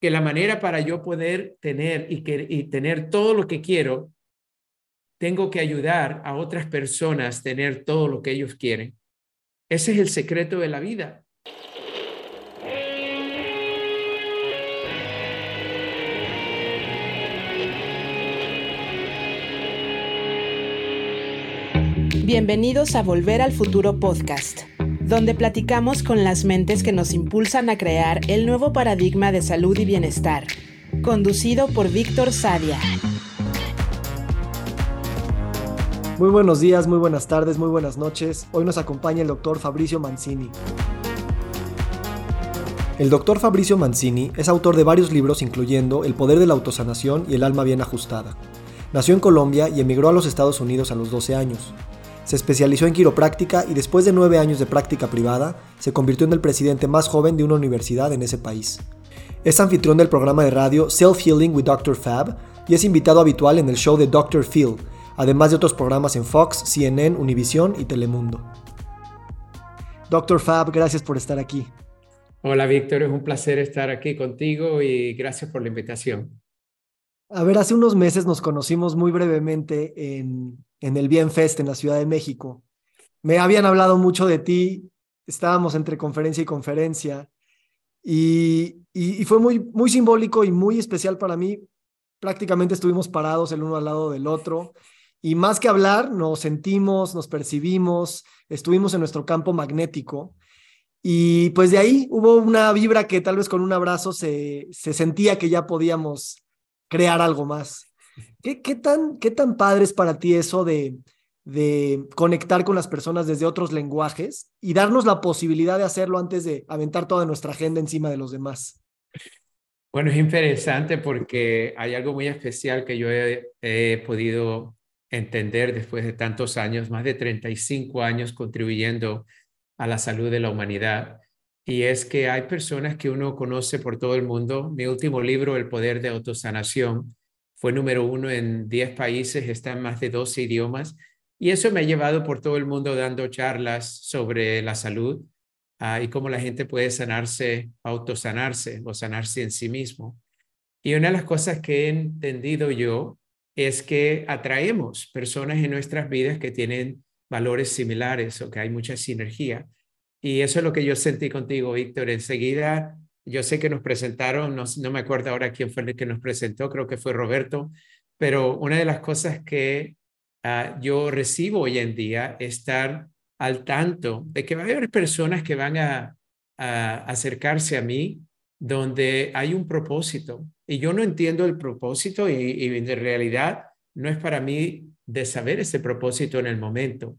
que la manera para yo poder tener y, que, y tener todo lo que quiero, tengo que ayudar a otras personas a tener todo lo que ellos quieren. Ese es el secreto de la vida. Bienvenidos a Volver al Futuro Podcast, donde platicamos con las mentes que nos impulsan a crear el nuevo paradigma de salud y bienestar, conducido por Víctor Sadia. Muy buenos días, muy buenas tardes, muy buenas noches. Hoy nos acompaña el doctor Fabricio Mancini. El doctor Fabricio Mancini es autor de varios libros incluyendo El poder de la autosanación y El alma bien ajustada. Nació en Colombia y emigró a los Estados Unidos a los 12 años. Se especializó en quiropráctica y después de nueve años de práctica privada, se convirtió en el presidente más joven de una universidad en ese país. Es anfitrión del programa de radio Self Healing with Dr. Fab y es invitado habitual en el show de Dr. Phil, además de otros programas en Fox, CNN, Univision y Telemundo. Dr. Fab, gracias por estar aquí. Hola Víctor, es un placer estar aquí contigo y gracias por la invitación. A ver, hace unos meses nos conocimos muy brevemente en, en el Bienfest en la Ciudad de México. Me habían hablado mucho de ti, estábamos entre conferencia y conferencia y, fue muy, simbólico y muy especial para mí. Prácticamente estuvimos parados el uno al lado del otro y más que hablar, nos sentimos, nos percibimos, estuvimos en nuestro campo magnético y pues de ahí hubo una vibra que tal vez con un abrazo se sentía que ya podíamos crear algo más. ¿Qué, qué, tan, ¿Qué tan padre es para ti eso de, de conectar con las personas desde otros lenguajes y darnos la posibilidad de hacerlo antes de aventar toda nuestra agenda encima de los demás? Bueno, es interesante porque hay algo muy especial que yo he, he podido entender después de tantos años, más de 35 años contribuyendo a la salud de la humanidad. Y es que hay personas que uno conoce por todo el mundo. Mi último libro, El Poder de Autosanación, fue número uno en 10 países, está en más de 12 idiomas. Y eso me ha llevado por todo el mundo dando charlas sobre la salud ah, y cómo la gente puede sanarse, autosanarse o sanarse en sí mismo. Y una de las cosas que he entendido yo es que atraemos personas en nuestras vidas que tienen valores similares o que hay mucha sinergia. Y eso es lo que yo sentí contigo, Víctor. Enseguida yo sé que nos presentaron, no, no, me acuerdo ahora quién fue el que nos presentó, creo que fue Roberto, pero una de las cosas que uh, yo recibo hoy en día es estar al tanto de que va a haber personas que van a, a acercarse a mí donde hay un propósito y yo no entiendo el propósito y, y realidad no es para mí de saber ese propósito en el momento.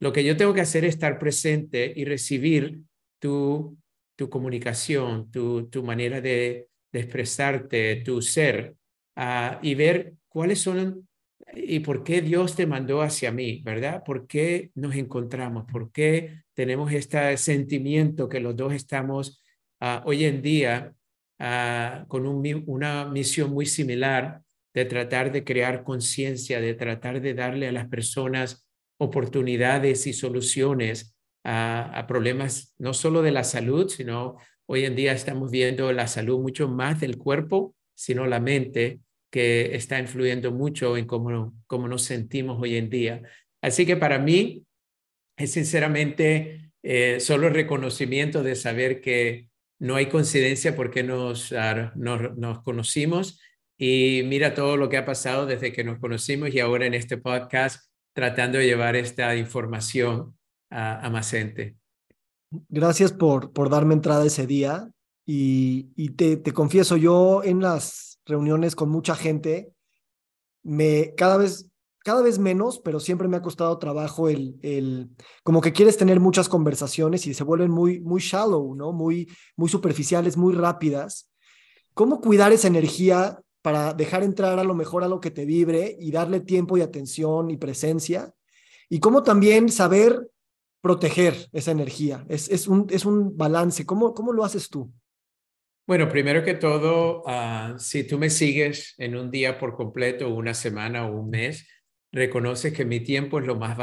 Lo que yo tengo que hacer es estar presente y recibir tu tu comunicación, tu, tu manera de, expresarte, tu ser, uh, y ver cuáles son y por qué Dios te mandó hacia mí, ¿verdad? ¿Por qué nos encontramos? ¿Por qué tenemos este sentimiento que los dos estamos uh, hoy en día uh, con un, una misión muy similar de tratar de crear conciencia, de tratar de darle a las personas oportunidades y soluciones a, problemas no solo de la salud, sino hoy en día estamos viendo la salud mucho más del cuerpo, sino la mente, que está influyendo mucho en cómo, cómo nos sentimos hoy en día. Así que para mí es sinceramente eh, solo reconocimiento de saber que no hay coincidencia porque nos, uh, nos, nos, conocimos y mira todo lo que ha pasado desde que nos conocimos y ahora en este podcast tratando de llevar esta información a, más gente. Gracias por, por darme entrada ese día y, y te, te, confieso, yo en las reuniones con mucha gente, me cada vez, cada vez menos, pero siempre me ha costado trabajo el, el, como que quieres tener muchas conversaciones y se vuelven muy, muy shallow, ¿no? Muy, muy superficiales, muy rápidas. ¿Cómo cuidar esa energía para dejar entrar a lo mejor a lo que te vibre y darle tiempo y atención y presencia? Y cómo también saber proteger esa energía? Es, es, un, es un balance. ¿Cómo, ¿Cómo lo haces tú? Bueno, primero que todo, uh, si tú me sigues en un día por completo, una semana o un mes, reconoces que mi tiempo es lo más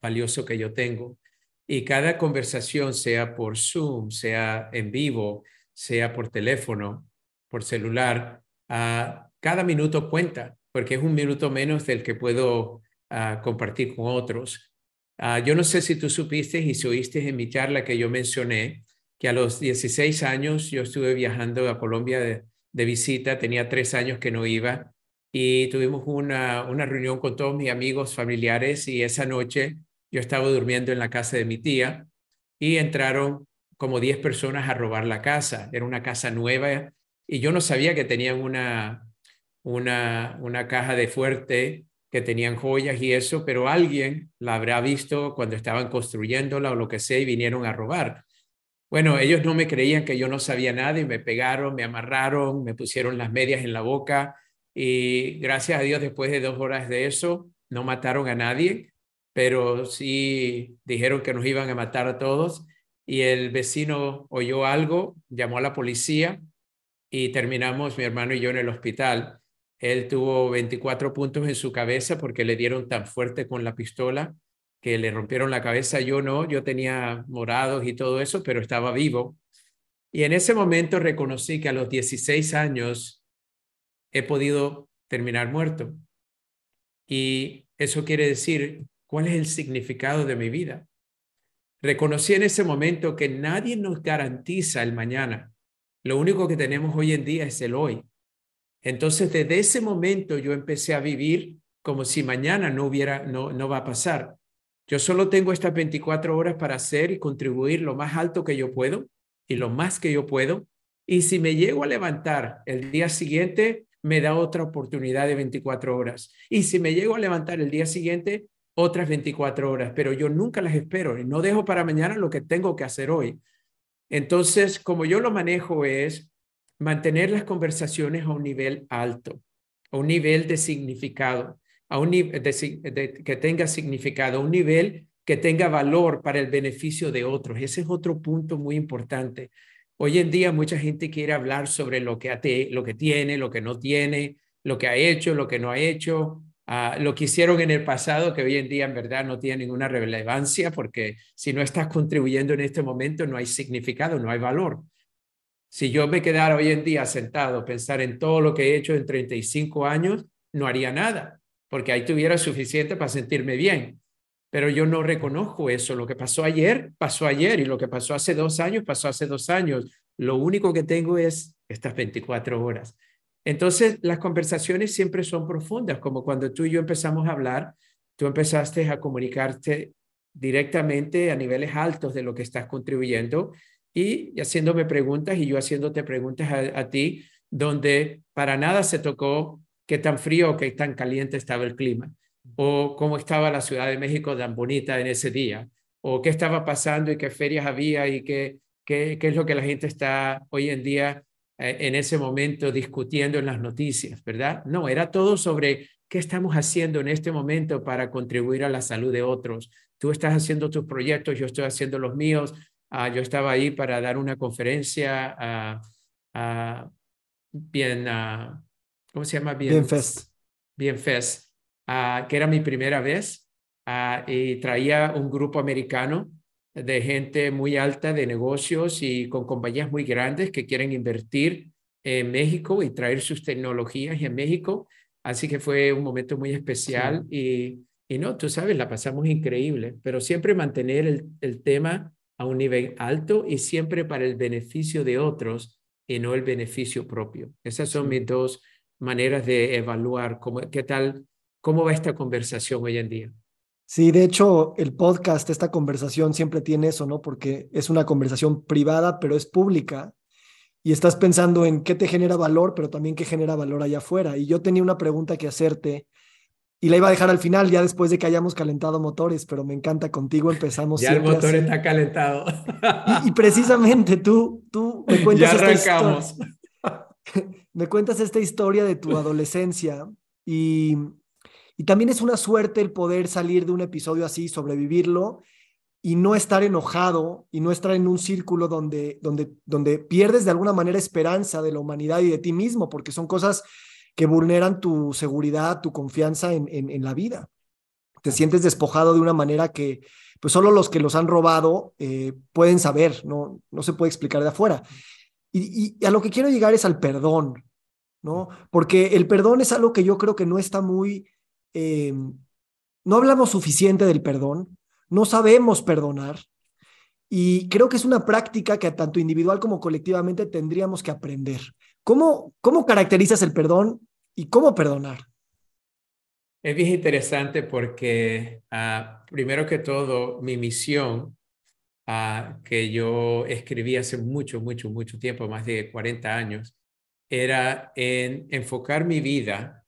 valioso que yo tengo. Y cada conversación, sea por Zoom, sea en vivo, sea por teléfono, por celular, uh, cada minuto cuenta, porque es un minuto menos del que puedo uh, compartir con otros. Yo no sé si tú supiste y si oíste en mi charla que yo mencioné que a los 16 años yo estuve viajando a Colombia de, de visita, tenía tres años que no iba y tuvimos una, una reunión con todos mis amigos familiares y esa noche yo estaba durmiendo en la casa de mi tía y entraron como 10 personas a robar la casa. Era una casa nueva y yo no sabía que tenían una, una, una caja de fuerte, que tenían joyas y eso, pero alguien la habrá visto cuando estaban construyéndola o lo que sea y vinieron a robar. Bueno, ellos no me creían que yo no sabía nada y me pegaron, me amarraron, me pusieron las medias en la boca y gracias a Dios después de dos horas de eso no mataron a nadie, pero sí dijeron que nos iban a matar a todos y el vecino oyó algo, llamó a la policía y terminamos mi hermano y yo en el hospital. Él tuvo 24 puntos en su cabeza porque le dieron tan fuerte con la pistola que le rompieron la cabeza, yo no, yo tenía morados y todo eso, pero estaba vivo. Y en ese momento reconocí que a los 16 años he podido terminar muerto. Y eso quiere decir, ¿cuál es el significado de mi vida? Reconocí en ese momento que nadie nos garantiza el mañana. Lo único que tenemos hoy en día es el hoy. Entonces, desde ese momento yo empecé a vivir como si mañana no hubiera, no, no va a pasar. Yo solo tengo estas 24 horas para hacer y contribuir lo más alto que yo puedo y lo más que yo puedo. Y si me llego a levantar el día siguiente, me da otra oportunidad de 24 horas. Y si me llego a levantar el día siguiente, otras 24 horas. Pero yo nunca las espero y no dejo para mañana lo que tengo que hacer hoy. Entonces, como yo lo manejo es mantener las conversaciones a un nivel alto, a un nivel de significado a un nivel que tenga significado, a un nivel que tenga valor para el beneficio de otros. Ese es otro punto muy importante. Hoy en día mucha gente quiere hablar sobre lo que, lo que tiene, lo que no tiene, lo que ha hecho, lo que no ha hecho, uh, lo que hicieron en el pasado, que hoy en día en verdad no tiene ninguna relevancia, porque si no estás contribuyendo en este momento no hay significado, no hay valor. Si yo me quedara hoy en día sentado, pensar en todo lo que he hecho en 35 años, no haría nada porque ahí tuviera suficiente para sentirme bien. Pero yo no reconozco eso. Lo que pasó ayer, pasó ayer y lo que pasó hace dos años, pasó hace dos años. Lo único que tengo es estas 24 horas. Entonces, las conversaciones siempre son profundas, como cuando tú y yo empezamos a hablar, tú empezaste a comunicarte directamente a niveles altos de lo que estás contribuyendo y haciéndome preguntas y yo haciéndote preguntas a, ti, donde para nada se tocó qué tan frío o qué tan caliente estaba el clima, o cómo estaba la Ciudad de México tan bonita en ese día, o qué estaba pasando y qué ferias había y qué, qué, qué es lo que la gente está hoy en día eh, en ese momento discutiendo en las noticias, ¿verdad? No, era todo sobre qué estamos haciendo en este momento para contribuir a la salud de otros. Tú estás haciendo tus proyectos, yo estoy haciendo los míos. Ah, yo estaba ahí para dar una conferencia uh, uh, bien ¿cómo se llama? Bien, Fest. Bien Fest, ah, que era mi primera vez ah, y traía un grupo americano de gente muy alta de negocios y con compañías muy grandes que quieren invertir en México y traer sus tecnologías en México. Así que fue un momento muy especial y, y no, tú sabes, la pasamos increíble, pero siempre mantener el, el tema a un nivel alto y siempre para el beneficio de otros y no el beneficio propio. Esas son mis dos maneras de evaluar cómo, qué tal, cómo va esta conversación hoy en día. Sí, de hecho, el podcast, esta conversación siempre tiene eso, ¿no? Porque es una conversación privada, pero es pública. Y estás pensando en qué te genera valor, pero también qué genera valor allá afuera. Y yo tenía una pregunta que hacerte y la iba a dejar al final, ya después de que hayamos calentado motores, pero me encanta contigo, empezamos. Ya el motor está calentado. Y, precisamente tú, tú me cuentas. Ya arrancamos. me cuentas esta historia de tu adolescencia y, y también es una suerte el poder salir de un episodio así, sobrevivirlo y no estar enojado y no estar en un círculo donde, donde, donde pierdes de alguna manera esperanza de la humanidad y de ti mismo, porque son cosas que vulneran tu seguridad, tu confianza en, en, la vida. Te sientes despojado de una manera que pues solo los que los han robado eh, pueden saber, no, no se puede explicar de afuera. Y, a lo que quiero llegar es al perdón, ¿no? Porque el perdón es algo que yo creo que no está muy, eh, no hablamos suficiente del perdón, no sabemos perdonar. Y creo que es una práctica que tanto individual como colectivamente tendríamos que aprender. ¿Cómo, cómo caracterizas el perdón y cómo perdonar? Es bien interesante porque, ah, primero que todo, mi misión que yo escribí hace mucho, mucho, mucho tiempo, más de 40 años, era en enfocar mi vida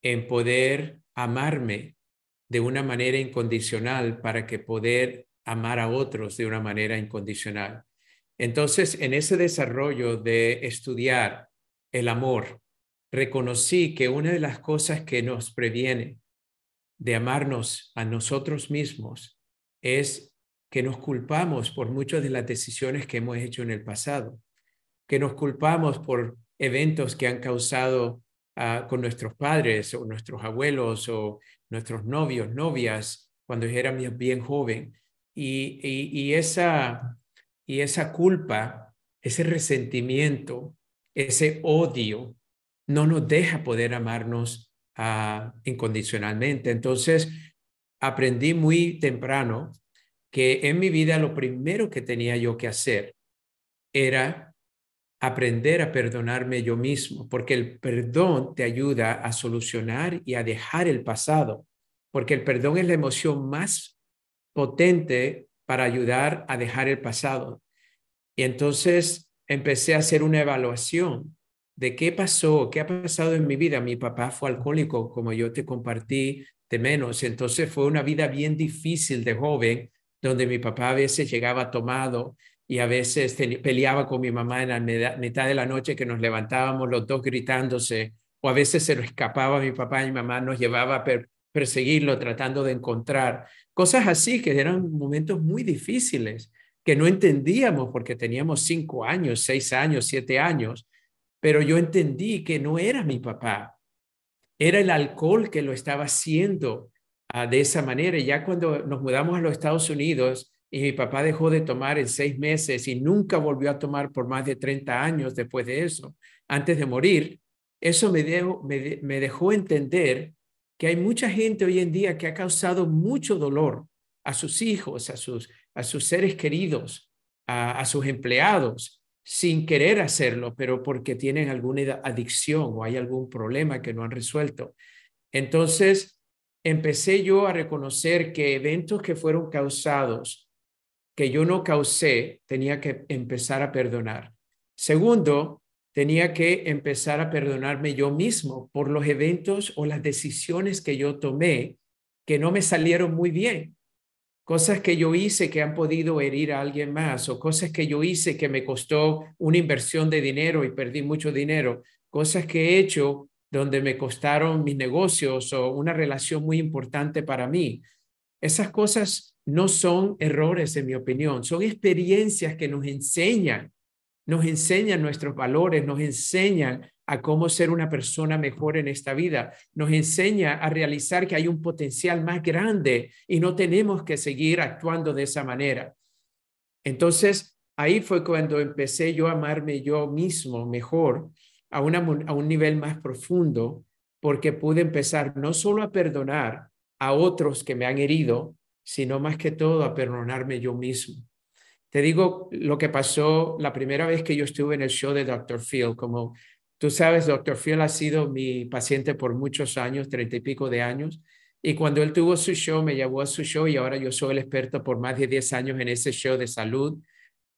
en poder amarme de una manera incondicional para que poder amar a otros de una manera incondicional. Entonces, en ese desarrollo de estudiar el amor, reconocí que una de las cosas que nos previene de amarnos a nosotros mismos es que nos culpamos por muchas de las decisiones que hemos hecho en el pasado, que nos culpamos por eventos que han causado ah, con nuestros padres o nuestros abuelos o nuestros novios, novias, cuando éramos bien joven. Y, y, esa, y esa culpa, ese resentimiento, ese odio, no nos deja poder amarnos uh, incondicionalmente. Entonces, aprendí muy temprano que en mi vida lo primero que tenía yo que hacer era aprender a perdonarme yo mismo, porque el perdón te ayuda a solucionar y a dejar el pasado, porque el perdón es la emoción más potente para ayudar a dejar el pasado. Y entonces empecé a hacer una evaluación de qué pasó, qué ha pasado en mi vida. Mi papá fue alcohólico, como yo te compartí de menos. Entonces fue una vida bien difícil de joven donde mi papá a veces llegaba tomado y a veces peleaba con mi mamá en la mitad de la noche que nos levantábamos los dos gritándose, o a veces se lo escapaba mi papá y mi mamá nos llevaba a perseguirlo tratando de encontrar. Cosas así que eran momentos muy difíciles que no entendíamos porque teníamos cinco años, seis años, siete años, pero yo entendí que no era mi papá, era el alcohol que lo estaba haciendo Ah, de esa manera. Y ya cuando nos mudamos a los Estados Unidos y mi papá dejó de tomar en seis meses y nunca volvió a tomar por más de 30 años después de eso, antes de morir, eso me, me, dejó entender que hay mucha gente hoy en día que ha causado mucho dolor a sus hijos, a sus, a sus seres queridos, a sus empleados, sin querer hacerlo, pero porque tienen alguna adicción o hay algún problema que no han resuelto. Entonces, empecé yo a reconocer que eventos que fueron causados, que yo no causé, tenía que empezar a perdonar. Segundo, tenía que empezar a perdonarme yo mismo por los eventos o las decisiones que yo tomé que no me salieron muy bien. Cosas que yo hice que han podido herir a alguien más o cosas que yo hice que me costó una inversión de dinero y perdí mucho dinero. Cosas que he hecho donde me costaron mis negocios o una relación muy importante para mí. Esas cosas no son errores, en mi opinión, son experiencias que nos enseñan, nos enseñan nuestros valores, nos enseñan a cómo ser una persona mejor en esta vida, nos enseña a realizar que hay un potencial más grande y no tenemos que seguir actuando de esa manera. Entonces, ahí fue cuando empecé yo a amarme yo mismo mejor a, a un nivel más profundo porque pude empezar no solo a perdonar a otros que me han herido, sino más que todo a perdonarme yo mismo. Te digo lo que pasó la primera vez que yo estuve en el show de Dr. Phil. Como tú sabes, Dr. Phil ha sido mi paciente por muchos años, treinta y pico de años. Y cuando él tuvo su show, me llevó a su show y ahora yo soy el experto por más de diez años en ese show de salud.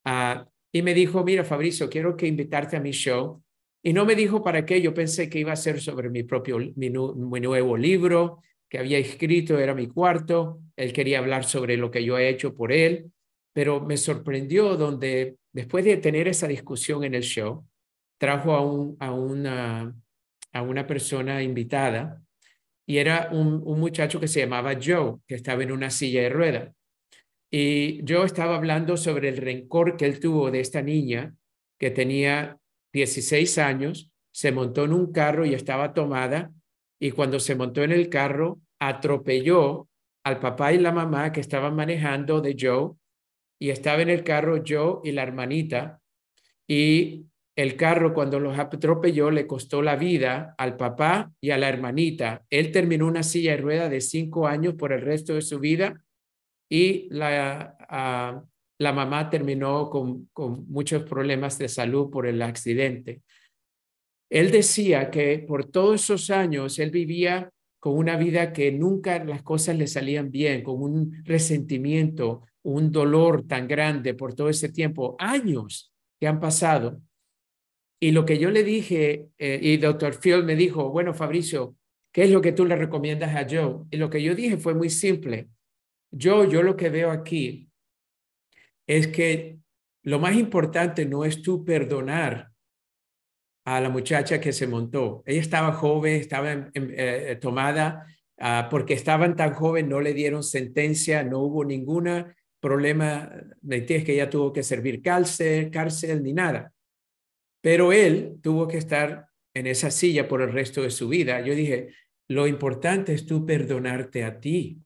Uh, y me dijo, mira, Fabricio, quiero que invitarte a mi show y no me dijo para qué, yo pensé que iba a ser sobre mi propio, mi, nuevo libro que había escrito, era mi cuarto, él quería hablar sobre lo que yo he hecho por él, pero me sorprendió donde después de tener esa discusión en el show, trajo a, un, a, una, a una persona invitada y era un, un muchacho que se llamaba Joe, que estaba en una silla de rueda. Y yo estaba hablando sobre el rencor que él tuvo de esta niña que tenía 16 años, se montó en un carro y estaba tomada y cuando se montó en el carro atropelló al papá y la mamá que estaban manejando de Joe y estaba en el carro Joe y la hermanita y el carro cuando los atropelló le costó la vida al papá y a la hermanita. Él terminó una silla de rueda de cinco años por el resto de su vida y la, ah, la mamá terminó con, con muchos problemas de salud por el accidente. Él decía que por todos esos años él vivía con una vida que nunca las cosas le salían bien, con un resentimiento, un dolor tan grande por todo ese tiempo, años que han pasado. Y lo que yo le dije, eh, y doctor Field me dijo, bueno, Fabricio, ¿qué es lo que tú le recomiendas a Joe? Y lo que yo dije fue muy simple. Yo, yo lo que veo aquí es que lo más importante no es tú perdonar a la muchacha que se montó. Ella estaba joven, estaba eh, tomada, uh, porque estaban tan joven, no le dieron sentencia, no hubo ningún problema, de que ella tuvo que servir cárcel, cárcel ni nada. Pero él tuvo que estar en esa silla por el resto de su vida. Yo dije, lo importante es tú perdonarte a ti,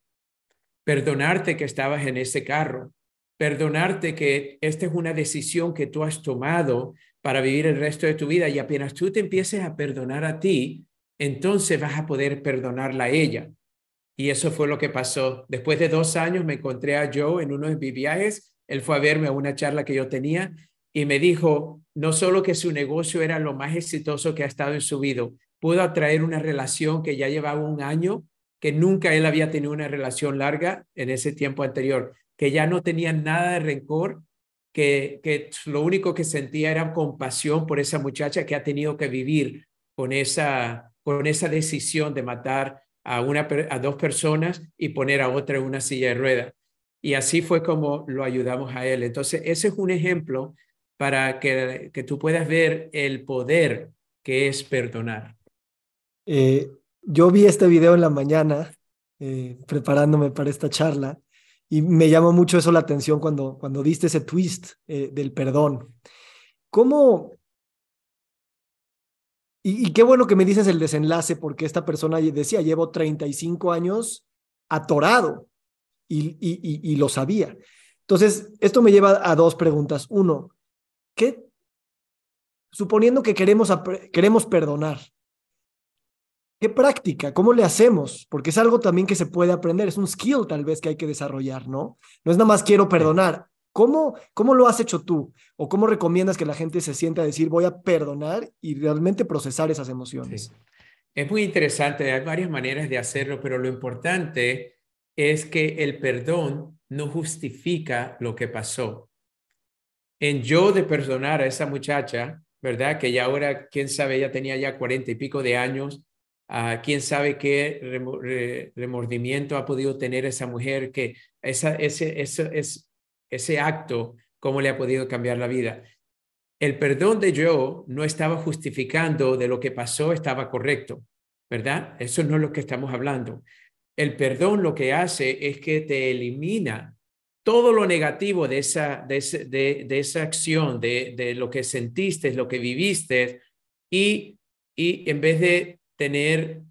perdonarte que estabas en ese carro, perdonarte que esta es una decisión que tú has tomado para vivir el resto de tu vida y apenas tú te empieces a perdonar a ti, entonces vas a poder perdonarla a ella. Y eso fue lo que pasó. Después de dos años me encontré a Joe en uno de mis viajes. Él fue a verme a una charla que yo tenía y me dijo no solo que su negocio era lo más exitoso que ha estado en su vida, pudo atraer una relación que ya llevaba un año, que nunca él había tenido una relación larga en ese tiempo anterior, que ya no tenía nada de rencor, que, que lo único que sentía era compasión por esa muchacha que ha tenido que vivir con esa, con esa decisión de matar a, una, a dos personas y poner a otra en una silla de ruedas. Y así fue como lo ayudamos a él. Entonces, ese es un ejemplo para que, que tú puedas ver el poder que es perdonar. Eh, yo vi este video en la mañana, eh, preparándome para esta charla, y me llamó mucho eso la atención cuando, cuando diste ese twist eh, del perdón. ¿Cómo? Y, y, qué bueno que me dices el desenlace, porque esta persona decía, llevo 35 años atorado y, y, y lo sabía. Entonces, esto me lleva a dos preguntas. Uno, ¿qué, suponiendo que queremos, queremos perdonar, ¿qué práctica? ¿Cómo le hacemos? Porque es algo también que se puede aprender, es un skill tal vez que hay que desarrollar, ¿no? No es nada más quiero perdonar. ¿Cómo, ¿Cómo lo has hecho tú? ¿O cómo recomiendas que la gente se sienta a decir voy a perdonar y realmente procesar esas emociones? Es muy interesante, hay varias maneras de hacerlo, pero lo importante es que el perdón no justifica lo que pasó en yo de perdonar a esa muchacha, ¿verdad? Que ya ahora, quién sabe, ella tenía ya cuarenta y pico de años, uh, quién sabe qué remordimiento ha podido tener esa mujer, que esa, ese, ese, ese, ese acto, cómo le ha podido cambiar la vida. El perdón de yo no estaba justificando de lo que pasó, estaba correcto, ¿verdad? Eso no es lo que estamos hablando. El perdón lo que hace es que te elimina todo lo negativo de esa, de, esa acción, de, de, lo que sentiste, lo que viviste, y, y en vez de tener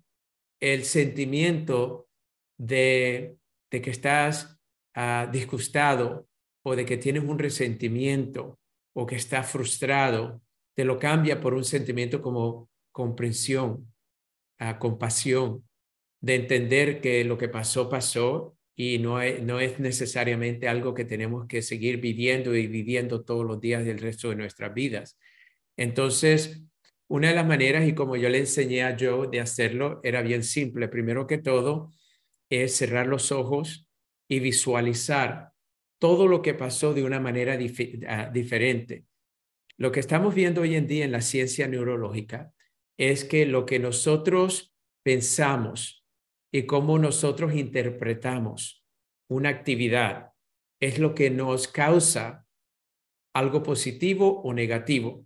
el sentimiento de, de que estás uh, disgustado o de que tienes un resentimiento o que estás frustrado, te lo cambia por un sentimiento como comprensión, uh, compasión, de entender que lo que pasó, pasó y no es, no es necesariamente algo que tenemos que seguir viviendo y viviendo todos los días del resto de nuestras vidas. Entonces, una de las maneras, y como yo le enseñé a Joe de hacerlo, era bien simple. Primero que todo, es cerrar los ojos y visualizar todo lo que pasó de una manera ah, diferente. Lo que estamos viendo hoy en día en la ciencia neurológica es que lo que nosotros pensamos y cómo nosotros interpretamos una actividad es lo que nos causa algo positivo o negativo.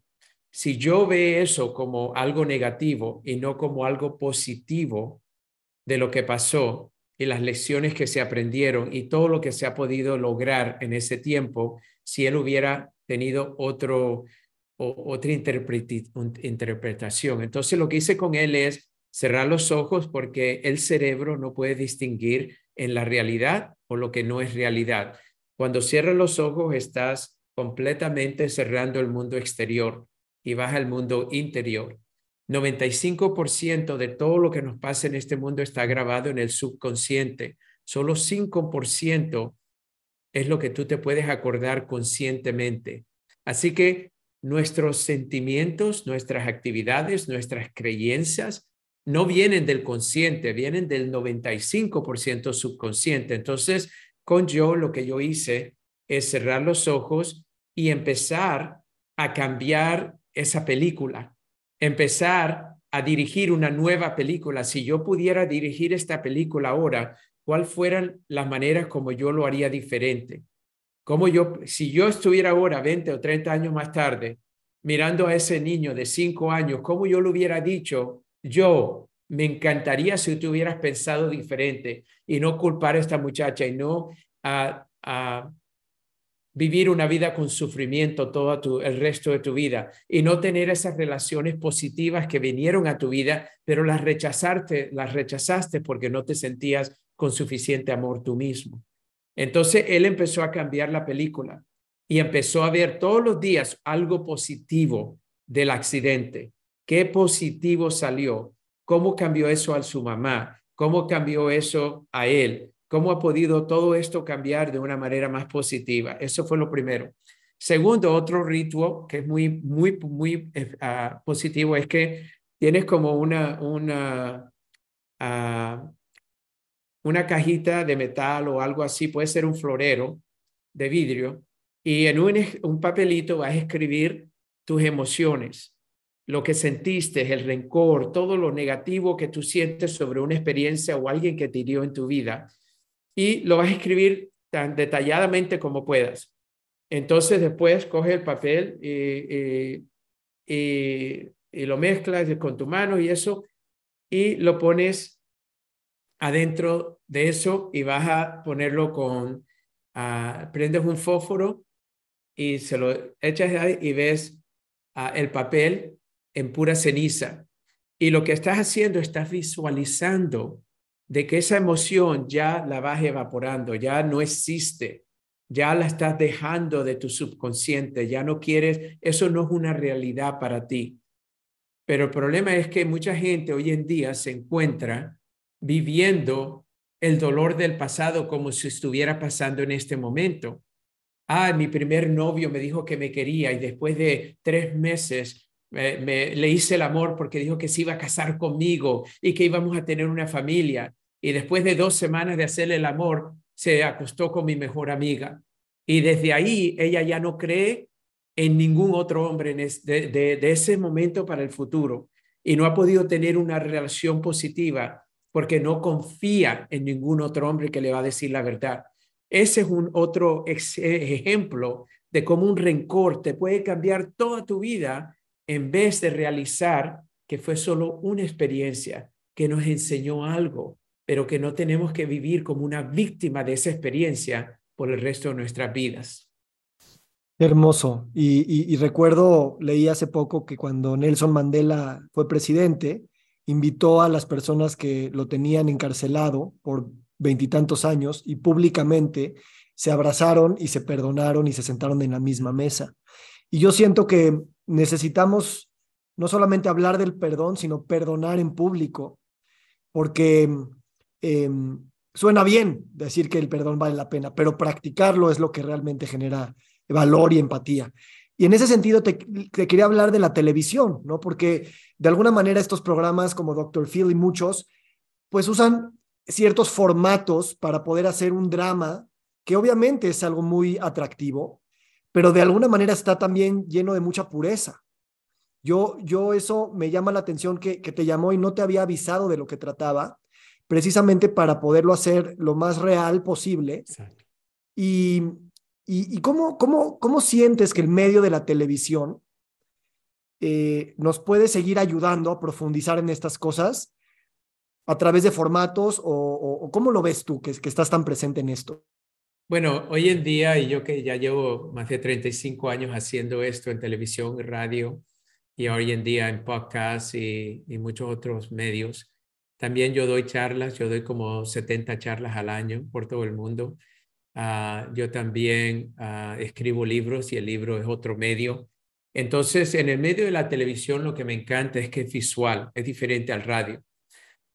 Si yo veo eso como algo negativo y no como algo positivo de lo que pasó y las lecciones que se aprendieron y todo lo que se ha podido lograr en ese tiempo, si él hubiera tenido otro, o, otra interpretación. Entonces lo que hice con él es cerrar los ojos porque el cerebro no puede distinguir en la realidad o lo que no es realidad. Cuando cierras los ojos estás completamente cerrando el mundo exterior y vas al mundo interior. 95% de todo lo que nos pasa en este mundo está grabado en el subconsciente. Solo 5% es lo que tú te puedes acordar conscientemente. Así que nuestros sentimientos, nuestras actividades, nuestras creencias no vienen del consciente, vienen del 95% subconsciente. Entonces, con yo lo que yo hice es cerrar los ojos y empezar a cambiar esa película, empezar a dirigir una nueva película. Si yo pudiera dirigir esta película ahora, ¿cuál fueran las maneras como yo lo haría diferente? Como yo, si yo estuviera ahora 20 o 30 años más tarde, mirando a ese niño de 5 años, ¿cómo yo lo hubiera dicho? Yo, me encantaría si tú hubieras pensado diferente y no culpar a esta muchacha y no a, a vivir una vida con sufrimiento todo tu, el resto de tu vida y no tener esas relaciones positivas que vinieron a tu vida, pero las rechazaste, las rechazaste porque no te sentías con suficiente amor tú mismo. Entonces él empezó a cambiar la película y empezó a ver todos los días algo positivo del accidente. ¿Qué positivo salió? ¿Cómo cambió eso a su mamá? ¿Cómo cambió eso a él? ¿Cómo ha podido todo esto cambiar de una manera más positiva? Eso fue lo primero. Segundo, otro ritual que es muy, muy, muy ah, positivo es que tienes como una, una, uh, una cajita de metal o algo así, puede ser un florero de vidrio, y en un, un papelito vas a escribir tus emociones, lo que sentiste, el rencor, todo lo negativo que tú sientes sobre una experiencia o alguien que te hirió en tu vida, y lo vas a escribir tan detalladamente como puedas. Entonces después coge el papel y, lo mezclas con tu mano y eso, y lo pones adentro de eso y vas a ponerlo con, uh, prendes un fósforo y se lo echas ahí y ves uh, el papel en pura ceniza. Y lo que estás haciendo, estás visualizando de que esa emoción ya la vas evaporando, ya no existe, ya la estás dejando de tu subconsciente, ya no quieres, eso no es una realidad para ti. Pero el problema es que mucha gente hoy en día se encuentra viviendo el dolor del pasado como si estuviera pasando en este momento. Ah, mi primer novio me dijo que me quería y después de tres meses me, le hice el amor porque dijo que se iba a casar conmigo y que íbamos a tener una familia. Y después de dos semanas de hacerle el amor, se acostó con mi mejor amiga. Y desde ahí ella ya no cree en ningún otro hombre de ese momento para el futuro y no ha podido tener una relación positiva porque no confía en ningún otro hombre que le va a decir la verdad. Ese es un otro ejemplo de cómo un rencor te puede cambiar toda tu vida en vez de realizar que fue solo una experiencia que nos enseñó algo, pero que no tenemos que vivir como una víctima de esa experiencia por el resto de nuestras vidas. Hermoso. Y, recuerdo, leí hace poco que cuando Nelson Mandela fue presidente, invitó a las personas que lo tenían encarcelado por veintitantos años y públicamente se abrazaron y se perdonaron y se sentaron en la misma mesa. Y yo siento que necesitamos no solamente hablar del perdón, sino perdonar en público, porque em, suena bien decir que el perdón vale la pena, pero practicarlo es lo que realmente genera valor y empatía. Y en ese sentido te, quería hablar de la televisión, ¿no? Porque de alguna manera estos programas como Dr. Phil y muchos, pues usan ciertos formatos para poder hacer un drama que obviamente es algo muy atractivo, pero de alguna manera está también lleno de mucha pureza. Yo, yo eso me llama la atención que te llamó y no te había avisado de lo que trataba, precisamente para poderlo hacer lo más real posible. Y, ¿Y, cómo, cómo, cómo sientes que el medio de la televisión eh, nos puede seguir ayudando a profundizar en estas cosas a través de formatos o, cómo lo ves tú que, que estás tan presente en esto? Bueno, hoy en día, y yo que ya llevo más de 35 años haciendo esto en televisión, radio, y hoy en día en podcast y, y muchos otros medios, también yo doy charlas, yo doy como 70 charlas al año por todo el mundo. Ah, yo también ah, escribo libros y el libro es otro medio Entonces, en el medio de la televisión lo que me encanta es que es visual, es diferente al radio.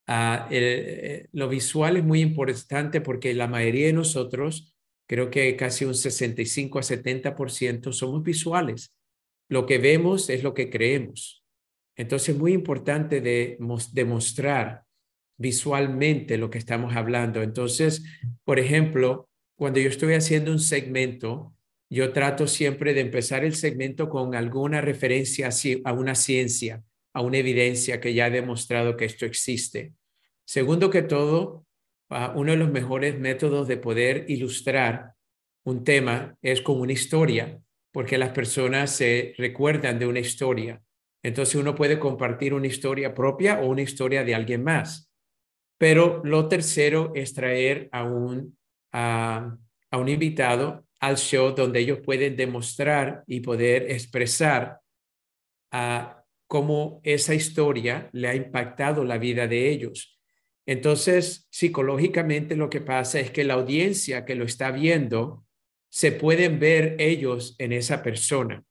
Ah, eh, lo visual es muy importante porque la mayoría de nosotros, creo que casi un 65 a 70% somos visuales. Lo que vemos es lo que creemos. Entonces, es muy importante de demostrar visualmente lo que estamos hablando. Entonces, por ejemplo, cuando yo estoy haciendo un segmento, yo trato siempre de empezar el segmento con alguna referencia a una ciencia, a una evidencia que ya ha demostrado que esto existe. Segundo que todo, ah, uno de los mejores métodos de poder ilustrar un tema es con una historia, porque las personas se recuerdan de una historia. Entonces uno puede compartir una historia propia o una historia de alguien más. Pero lo tercero es traer a un, a, un invitado al show donde ellos pueden demostrar y poder expresar cómo esa historia le ha impactado la vida de ellos. Entonces, psicológicamente lo que pasa es que la audiencia que lo está viendo, se pueden ver ellos en esa persona.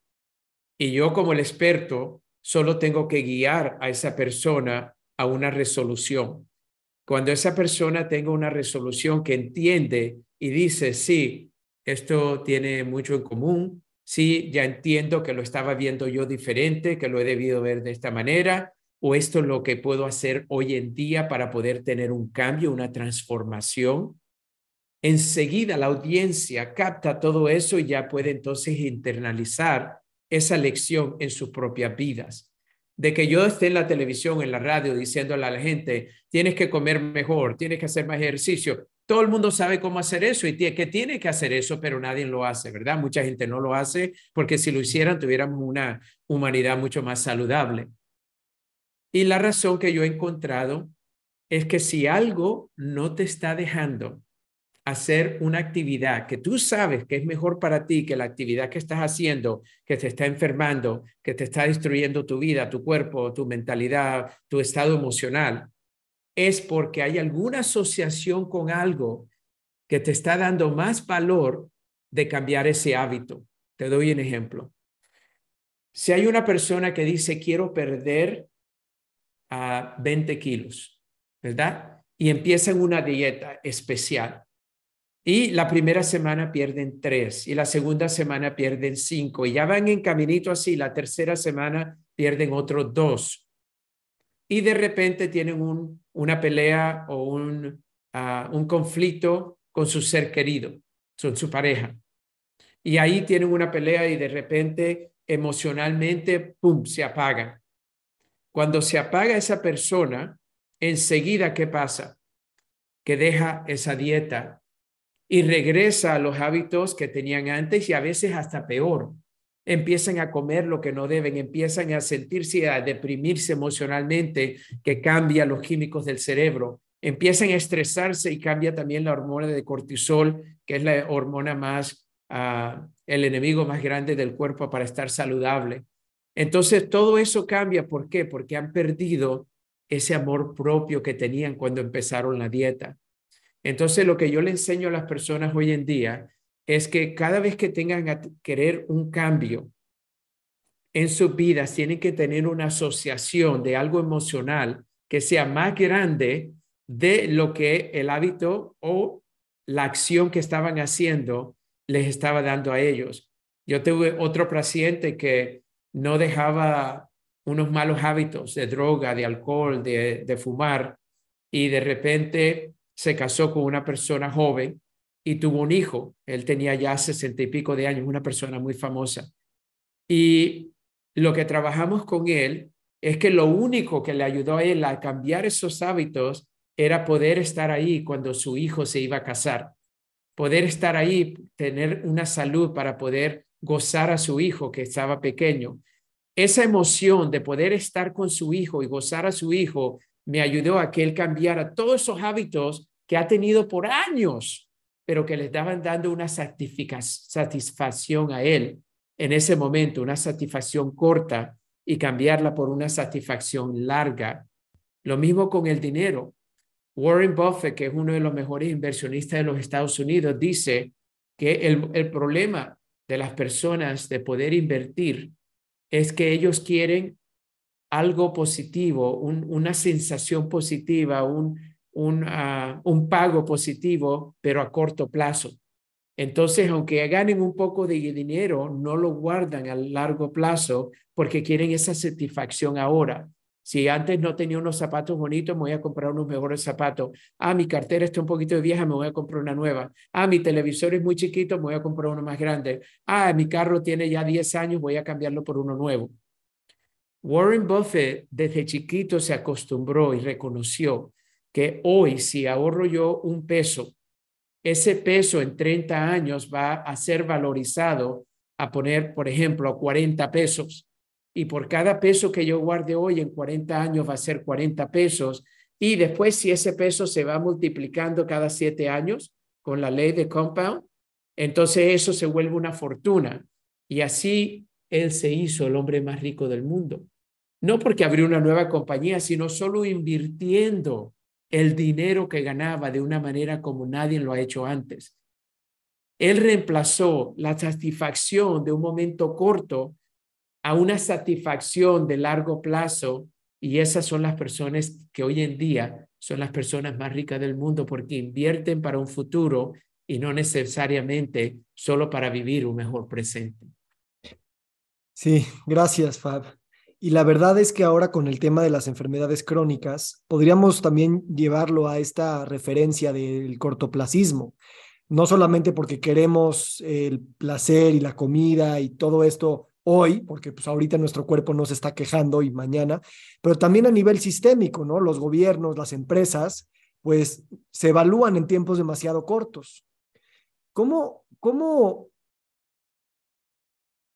Y yo como el experto, solo tengo que guiar a esa persona a una resolución. Cuando esa persona tenga una resolución que entiende y dice, sí, esto tiene mucho en común, sí, ya entiendo que lo estaba viendo yo diferente, que lo he debido ver de esta manera, o esto es lo que puedo hacer hoy en día para poder tener un cambio, una transformación. Enseguida la audiencia capta todo eso y ya puede entonces internalizar esa lección en sus propias vidas de que yo esté en la televisión, en la radio, diciéndole a la gente, tienes que comer mejor, tienes que hacer más ejercicio. Todo el mundo sabe cómo hacer eso y que tiene que hacer eso, pero nadie lo hace, ¿verdad? Mucha gente no lo hace porque si lo hicieran tuviéramos una humanidad mucho más saludable. Y la razón que yo he encontrado es que si algo no te está dejando hacer una actividad que tú sabes que es mejor para ti que la actividad que estás haciendo, que te está enfermando, que te está destruyendo tu vida, tu cuerpo, tu mentalidad, tu estado emocional, es porque hay alguna asociación con algo que te está dando más valor de cambiar ese hábito. Te doy un ejemplo. Si hay una persona que dice, quiero perder a 20 kilos, ¿verdad? Y empieza en una dieta especial y la primera semana pierden tres y la segunda semana pierden cinco y ya van en caminito así. La tercera semana pierden otros dos. Y de repente tienen un, una pelea o un, ah, un conflicto con su ser querido, con su pareja. Y ahí tienen una pelea y de repente emocionalmente, ¡pum!, se apaga. Cuando se apaga esa persona, enseguida, ¿qué pasa? Que deja esa dieta y regresa a los hábitos que tenían antes y a veces hasta peor. Empiezan a comer lo que no deben, empiezan a sentirse, a deprimirse emocionalmente, que cambia los químicos del cerebro, empiezan a estresarse y cambia también la hormona de cortisol, que es la hormona más, ah, el enemigo más grande del cuerpo para estar saludable. Entonces, todo eso cambia. ¿Por qué? Porque han perdido ese amor propio que tenían cuando empezaron la dieta. Entonces, lo que yo le enseño a las personas hoy en día es que cada vez que tengan a querer un cambio en sus vidas, tienen que tener una asociación de algo emocional que sea más grande de lo que el hábito o la acción que estaban haciendo les estaba dando a ellos. Yo tuve otro paciente que no dejaba unos malos hábitos de droga, de alcohol, de, de fumar, y de repente se casó con una persona joven y tuvo un hijo. Él tenía ya sesenta y pico de años, una persona muy famosa. Y lo que trabajamos con él es que lo único que le ayudó a él a cambiar esos hábitos era poder estar ahí cuando su hijo se iba a casar, poder estar ahí, tener una salud para poder gozar a su hijo que estaba pequeño. Esa emoción de poder estar con su hijo y gozar a su hijo me ayudó a que él cambiara todos esos hábitos que ha tenido por años, pero que le estaban dando una satisfacción a él en ese momento, una satisfacción corta y cambiarla por una satisfacción larga. Lo mismo con el dinero. Warren Buffett, que es uno de los mejores inversionistas de los Estados Unidos, dice que el, el problema de las personas de poder invertir es que ellos quieren algo positivo, una sensación positiva, un, un, ah, un pago positivo, pero a corto plazo. Entonces, aunque ganen un poco de dinero, no lo guardan a largo plazo porque quieren esa satisfacción ahora. Si antes no tenía unos zapatos bonitos, me voy a comprar unos mejores zapatos. Ah, mi cartera está un poquito vieja, me voy a comprar una nueva. Ah, mi televisor es muy chiquito, me voy a comprar uno más grande. Ah, mi carro tiene ya 10 años, voy a cambiarlo por uno nuevo. Warren Buffett desde chiquito se acostumbró y reconoció que hoy si ahorro yo un peso, ese peso en 30 años va a ser valorizado a poner, por ejemplo, a 40 pesos y por cada peso que yo guarde hoy en 40 años va a ser 40 pesos. Y después, si ese peso se va multiplicando cada siete años con la ley de compound, entonces eso se vuelve una fortuna. Y así él se hizo el hombre más rico del mundo. No porque abrió una nueva compañía, sino solo invirtiendo el dinero que ganaba de una manera como nadie lo ha hecho antes. Él reemplazó la satisfacción de un momento corto a una satisfacción de largo plazo y esas son las personas que hoy en día son las personas más ricas del mundo porque invierten para un futuro y no necesariamente solo para vivir un mejor presente. Sí, gracias, Fab. Y la verdad es que ahora con el tema de las enfermedades crónicas, podríamos también llevarlo a esta referencia del cortoplacismo, no solamente porque queremos el placer y la comida y todo esto hoy, porque pues ahorita nuestro cuerpo no se está quejando y mañana, pero también a nivel sistémico, ¿no? Los gobiernos, las empresas, pues se evalúan en tiempos demasiado cortos. ¿Cómo, cómo?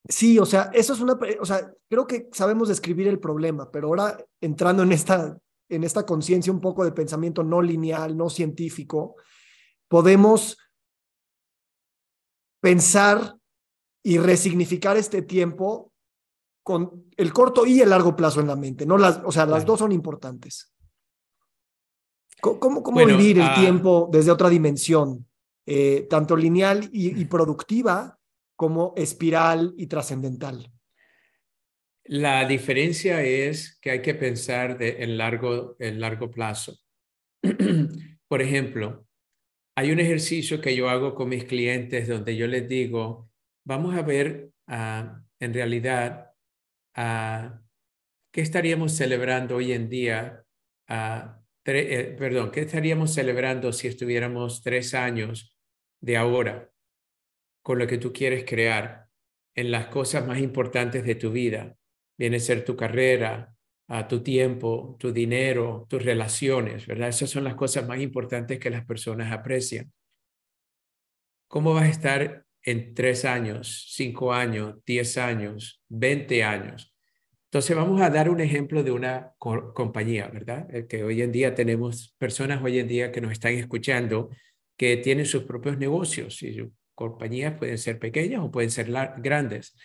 Sí, o sea, eso es una, o sea, creo que sabemos describir el problema, pero ahora entrando en esta, en esta conciencia un poco de pensamiento no lineal, no científico, podemos pensar y resignificar este tiempo con el corto y el largo plazo en la mente, ¿no? Las, o sea, las dos son importantes. ¿Cómo, cómo vivir el ah, tiempo desde otra dimensión, eh, tanto lineal y, productiva como espiral y trascendental? La diferencia es que hay que pensar en, largo, en largo plazo. Por ejemplo, hay un ejercicio que yo hago con mis clientes donde yo les digo, vamos a ver ah, en realidad uh, qué estaríamos celebrando hoy en día, uh, perdón, qué estaríamos celebrando si estuviéramos tres años de ahora con lo que tú quieres crear en las cosas más importantes de tu vida. Viene a ser tu carrera, a tu tiempo, tu dinero, tus relaciones, ¿verdad? Esas son las cosas más importantes que las personas aprecian. ¿Cómo vas a estar en tres años, cinco años, diez años, veinte años. Entonces vamos a dar un ejemplo de una compañía, ¿verdad? Eh, que hoy en día tenemos personas hoy en día que nos están escuchando que tienen sus propios negocios y compañías pueden ser pequeñas o pueden ser grandes.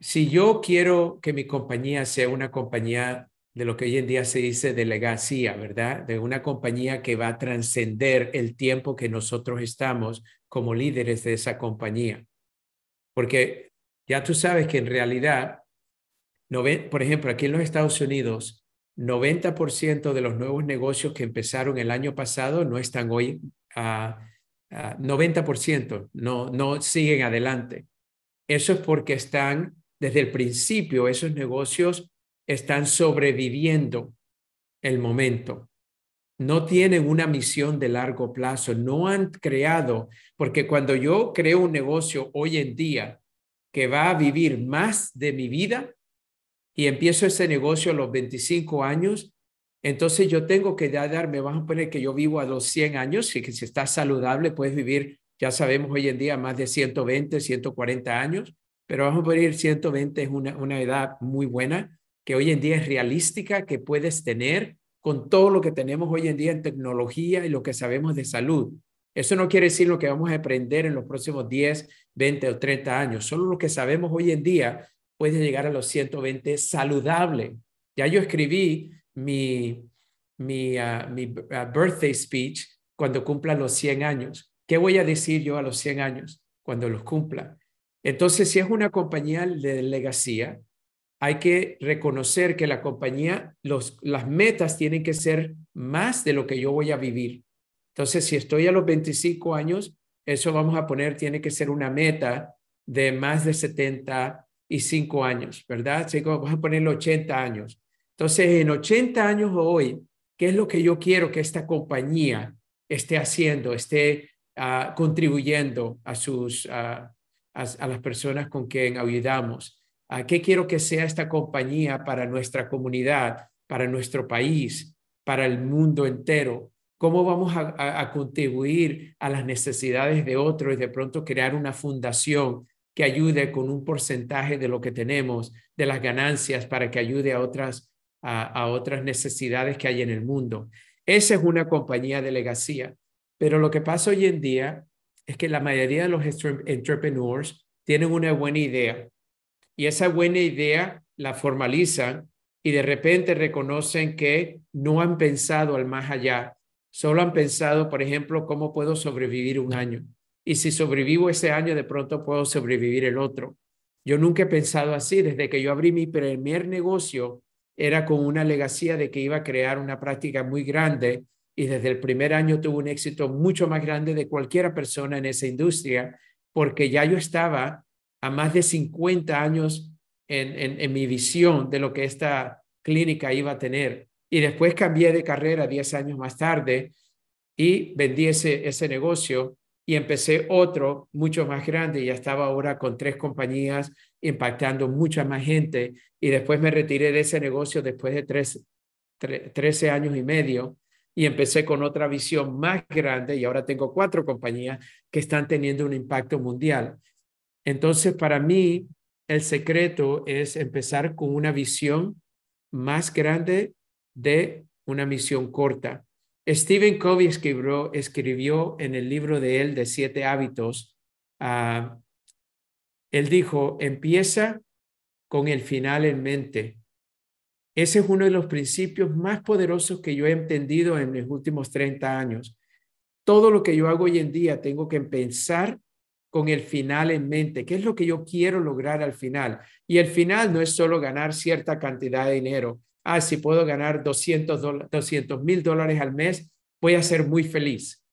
Si yo quiero que mi compañía sea una compañía de lo que hoy en día se dice de legacía, ¿verdad? De una compañía que va a trascender el tiempo que nosotros estamos como líderes de esa compañía. Porque ya tú sabes que en realidad, por ejemplo, aquí en los Estados Unidos, 90% de los nuevos negocios que empezaron el año pasado no están hoy a, 90%, no, no siguen adelante. Eso es porque están desde el principio, esos negocios están sobreviviendo el momento no tienen una misión de largo plazo, no han creado, porque cuando yo creo un negocio hoy en día que va a vivir más de mi vida y empiezo ese negocio a los 25 años, entonces yo tengo que ya darme, vamos a poner que yo vivo a los 100 años y que si estás saludable puedes vivir, ya sabemos hoy en día, más de 120, 140 años, pero vamos a poner 120 es una, una edad muy buena, que hoy en día es realística, que puedes tener con todo lo que tenemos hoy en día en tecnología y lo que sabemos de salud. Eso no quiere decir lo que vamos a aprender en los próximos 10, 20 o 30 años. Solo lo que sabemos hoy en día puede llegar a los 120 saludable. Ya yo escribí mi, mi, ah, mi ah, birthday speech cuando cumpla los 100 años. ¿Qué voy a decir yo a los 100 años cuando los cumpla? Entonces, si es una compañía de legacía, hay que reconocer que la compañía, los, las metas tienen que ser más de lo que yo voy a vivir. Entonces, si estoy a los 25 años, eso vamos a poner, tiene que ser una meta de más de 75 años, ¿verdad? Así que vamos a poner 80 años. Entonces, en 80 años hoy, ¿qué es lo que yo quiero que esta compañía esté haciendo, esté uh, contribuyendo a, sus, a, las personas con quien ayudamos? ¿A ¿Qué quiero que sea esta compañía para nuestra comunidad, para nuestro país, para el mundo entero? ¿Cómo vamos a, a contribuir a las necesidades de otros y de pronto crear una fundación que ayude con un porcentaje de lo que tenemos, de las ganancias, para que ayude a otras, a, otras necesidades que hay en el mundo? Esa es una compañía de legacía. Pero lo que pasa hoy en día es que la mayoría de los entrepreneurs tienen una buena idea y esa buena idea la formalizan y de repente reconocen que no han pensado al más allá, solo han pensado, por ejemplo, cómo puedo sobrevivir un año. Y si sobrevivo ese año, de pronto puedo sobrevivir el otro. Yo nunca he pensado así. Desde que yo abrí mi primer negocio, era con una legacía de que iba a crear una práctica muy grande y desde el primer año tuve un éxito mucho más grande de cualquier persona en esa industria porque ya yo estaba a más de 50 años en, en, mi visión de lo que esta clínica iba a tener. Y después cambié de carrera 10 años más tarde y vendí ese, ese negocio y empecé otro mucho más grande. Ya estaba ahora con tres compañías impactando mucha más gente. Y después me retiré de ese negocio después de tres, 13 años y medio y empecé con otra visión más grande y ahora tengo cuatro compañías que están teniendo un impacto mundial. Entonces, para mí, el secreto es empezar con una visión más grande de una misión corta. Stephen Covey escribió, escribió en el libro de él de siete hábitos, uh, él dijo, empieza con el final en mente. Ese es uno de los principios más poderosos que yo he entendido en los últimos 30 años. Todo lo que yo hago hoy en día tengo que pensar con el final en mente. ¿Qué es lo que yo quiero lograr al final? Y el final no es solo ganar cierta cantidad de dinero. Ah, si puedo ganar 200 mil dólares al mes, voy a ser muy feliz.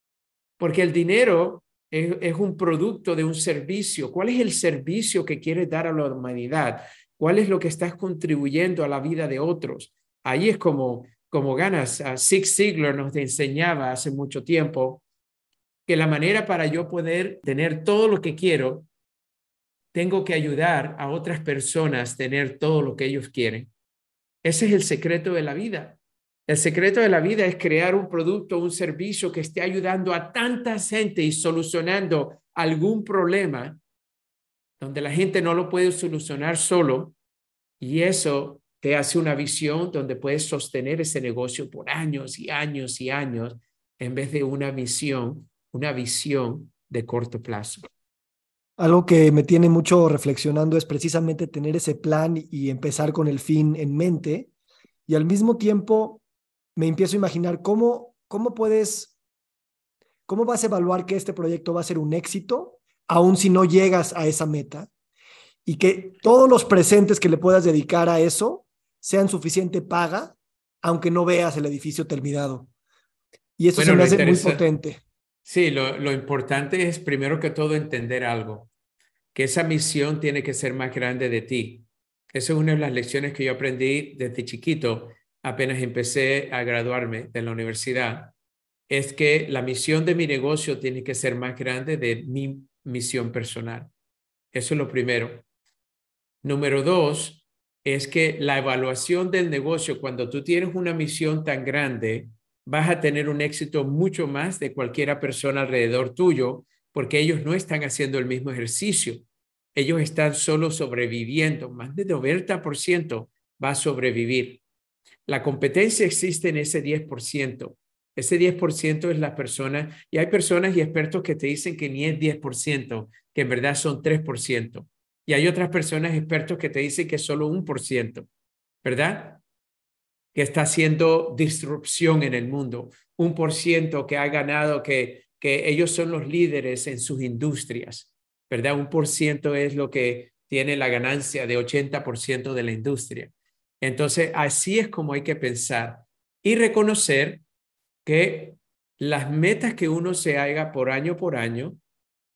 Porque el dinero es, un producto de un servicio. ¿Cuál es el servicio que quieres dar a la humanidad? ¿Cuál es lo que estás contribuyendo a la vida de otros? Ahí es como, como ganas. Uh, Zig Ziglar nos enseñaba hace mucho tiempo que la manera para yo poder tener todo lo que quiero, tengo que ayudar a otras personas a tener todo lo que ellos quieren. Ese es el secreto de la vida. El secreto de la vida es crear un producto, un servicio que esté ayudando a tanta gente y solucionando algún problema donde la gente no lo puede solucionar solo y eso te hace una visión donde puedes sostener ese negocio por años y años y años en vez de una misión una visión de corto plazo. Algo que me tiene mucho reflexionando es precisamente tener ese plan y empezar con el fin en mente y al mismo tiempo me empiezo a imaginar cómo, cómo puedes, cómo vas a evaluar que este proyecto va a ser un éxito, aun si no llegas a esa meta y que todos los presentes que le puedas dedicar a eso sean suficiente paga, aunque no veas el edificio terminado. Y eso se me hace muy potente. Sí, lo, importante es primero que todo entender algo, que esa misión tiene que ser más grande de ti. Esa es una de las lecciones que yo aprendí desde chiquito, apenas empecé a graduarme de la universidad, es que la misión de mi negocio tiene que ser más grande de mi misión personal. Eso es lo primero. Número dos, es que la evaluación del negocio, cuando tú tienes una misión tan grande, vas a tener un éxito mucho más de cualquiera persona alrededor tuyo, porque ellos no están haciendo el mismo ejercicio. Ellos están solo sobreviviendo. Más del 90% va a sobrevivir. La competencia existe en ese 10%. Ese 10% es la persona, y hay personas y expertos que te dicen que ni es 10%, que en verdad son 3%. Y hay otras personas expertos que te dicen que es solo un por ciento, ¿verdad? Que está haciendo disrupción en el mundo, un por ciento que ha ganado, que, que ellos son los líderes en sus industrias. ¿verdad? Un por ciento es lo que tiene la ganancia de 80% de la industria. Entonces, así es como hay que pensar y reconocer que las metas que uno se haga por año por año,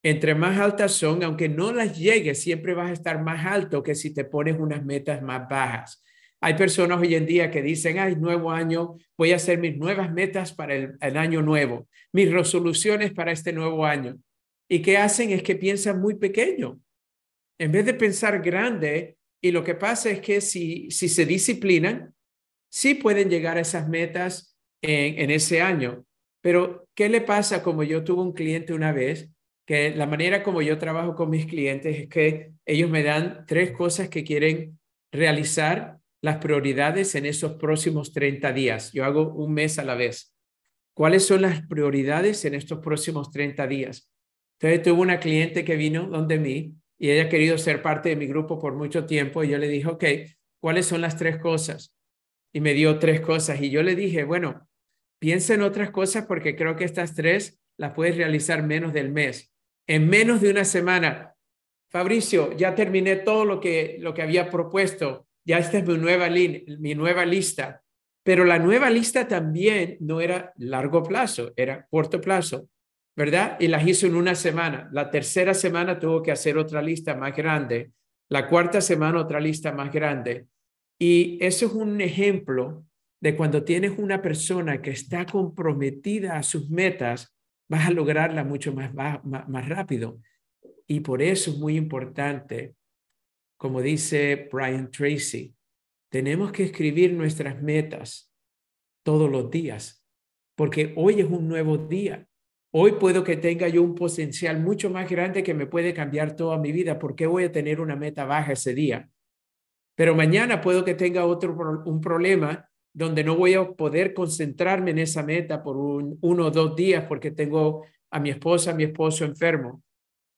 entre más altas son, aunque no las llegues, siempre vas a estar más alto que si te pones unas metas más bajas. Hay personas hoy en día que dicen, ay, nuevo año, voy a hacer mis nuevas metas para el, año nuevo, mis resoluciones para este nuevo año. ¿Y qué hacen? Es que piensan muy pequeño. En vez de pensar grande, y lo que pasa es que si, si se disciplinan, sí pueden llegar a esas metas en ese año. Pero, ¿qué le pasa como yo tuve un cliente una vez? Que la manera como yo trabajo con mis clientes es que ellos me dan tres cosas que quieren realizar, las prioridades en esos próximos 30 días. Yo hago un mes a la vez. ¿Cuáles son las prioridades en estos próximos 30 días? Entonces tuve una cliente que vino donde mí y ella ha querido ser parte de mi grupo por mucho tiempo y yo le dije, ok, ¿cuáles son las tres cosas? Y me dio tres cosas y yo le dije, bueno, piensa en otras cosas porque creo que estas tres las puedes realizar menos del mes. En menos de una semana, Fabricio, ya terminé todo lo que, lo que había propuesto, ya esta es mi nueva, mi nueva lista, pero la nueva lista también no era largo plazo, era corto plazo. ¿verdad? Y las hizo en una semana. La tercera semana tuvo que hacer otra lista más grande. La cuarta semana otra lista más grande. Y eso es un ejemplo de cuando tienes una persona que está comprometida a sus metas, vas a lograrla mucho más, más, más rápido. Y por eso es muy importante, como dice Brian Tracy, tenemos que escribir nuestras metas todos los días, porque hoy es un nuevo día Hoy puedo que tenga yo un potencial mucho más grande que me puede cambiar toda mi vida. ¿Por qué voy a tener una meta baja ese día? Pero mañana puedo que tenga otro un problema donde no voy a poder concentrarme en esa meta por un, uno o dos días porque tengo a mi esposa, a mi esposo enfermo,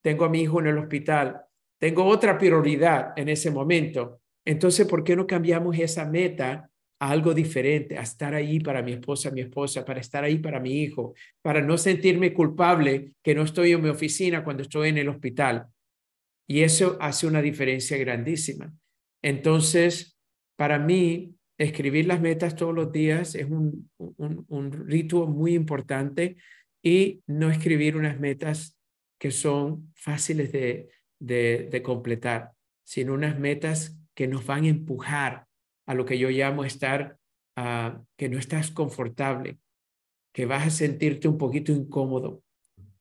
tengo a mi hijo en el hospital, tengo otra prioridad en ese momento. Entonces, ¿por qué no cambiamos esa meta algo diferente, a estar ahí para mi esposa, mi esposa, para estar ahí para mi hijo, para no sentirme culpable que no estoy en mi oficina cuando estoy en el hospital. Y eso hace una diferencia grandísima. Entonces, para mí, escribir las metas todos los días es un, un, un rito muy importante y no escribir unas metas que son fáciles de, de, completar, sino unas metas que nos van a empujar a lo que yo llamo estar, uh, que no estás confortable, que vas a sentirte un poquito incómodo,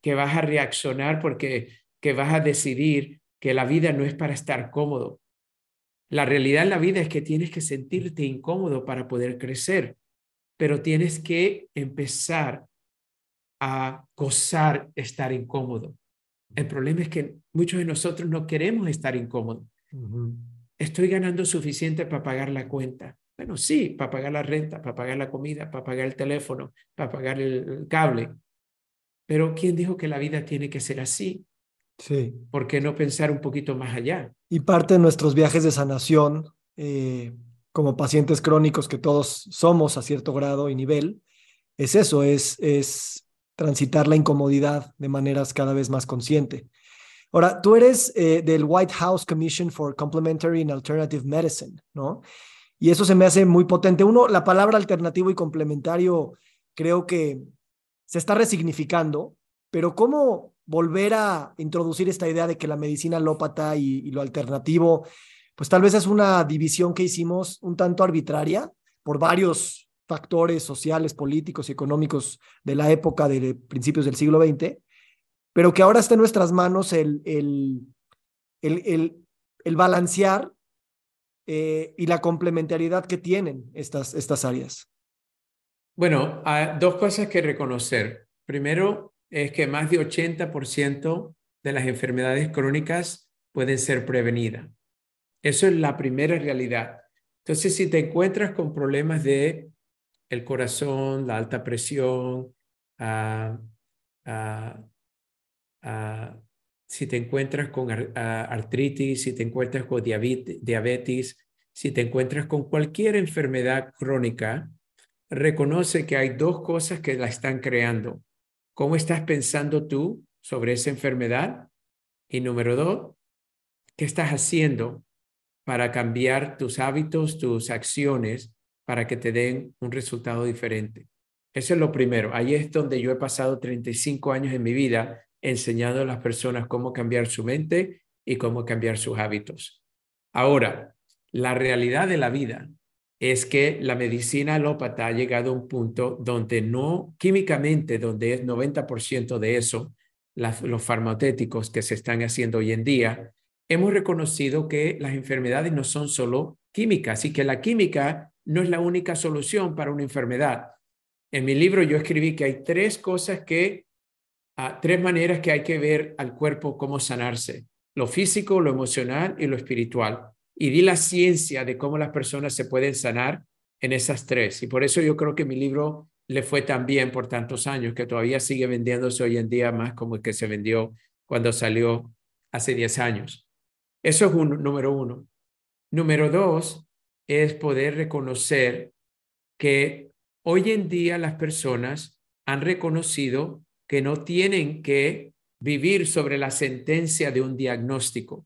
que vas a reaccionar porque que vas a decidir que la vida no es para estar cómodo. La realidad en la vida es que tienes que sentirte incómodo para poder crecer, pero tienes que empezar a gozar estar incómodo. El problema es que muchos de nosotros no queremos estar incómodos. ¿Estoy ganando suficiente para pagar la cuenta? Bueno, sí, para pagar la renta, para pagar la comida, para pagar el teléfono, para pagar el cable. Pero ¿quién dijo que la vida tiene que ser así? Sí. ¿Por qué no pensar un poquito más allá? Y parte de nuestros viajes de sanación, eh, como pacientes crónicos que todos somos a cierto grado y nivel, es eso, es, es transitar la incomodidad de maneras cada vez más consciente. Ahora, tú eres eh, del White House Commission for Complementary and Alternative Medicine, ¿no? Y eso se me hace muy potente. Uno, la palabra alternativo y complementario creo que se está resignificando, pero ¿cómo volver a introducir esta idea de que la medicina alópata y, y lo alternativo, pues tal vez es una división que hicimos un tanto arbitraria por varios factores sociales, políticos y económicos de la época de principios del siglo XX, pero que ahora está en nuestras manos el, el, el, el, balancear eh, y la complementariedad que tienen estas, estas áreas. Bueno, hay dos cosas que reconocer. Primero es que más de 80% de las enfermedades crónicas pueden ser prevenidas. Eso es la primera realidad. Entonces, si te encuentras con problemas de el corazón, la alta presión, si te encuentras con artritis, si te encuentras con diabetes, si te encuentras con cualquier enfermedad crónica, reconoce que hay dos cosas que la están creando. ¿Cómo estás pensando tú sobre esa enfermedad? Y número dos, ¿qué estás haciendo para cambiar tus hábitos, tus acciones, para que te den un resultado diferente? Eso es lo primero. Ahí es donde yo he pasado 35 años en mi vida enseñando a las personas cómo cambiar su mente y cómo cambiar sus hábitos. Ahora, la realidad de la vida es que la medicina alópata ha llegado a un punto donde no, químicamente, donde es 90% de eso, los farmacéuticos que se están haciendo hoy en día, hemos reconocido que las enfermedades no son solo químicas y que la química no es la única solución para una enfermedad. En mi libro yo escribí que hay tres cosas que, ah, tres maneras que hay que ver al cuerpo cómo sanarse, lo físico, lo emocional y lo espiritual. Y di la ciencia de cómo las personas se pueden sanar en esas tres. Y por eso yo creo que mi libro le fue tan bien por tantos años, que todavía sigue vendiéndose hoy en día más como el que se vendió cuando salió hace 10 años. Eso es un número uno. Número dos es poder reconocer que hoy en día las personas han reconocido que no tienen que vivir sobre la sentencia de un diagnóstico.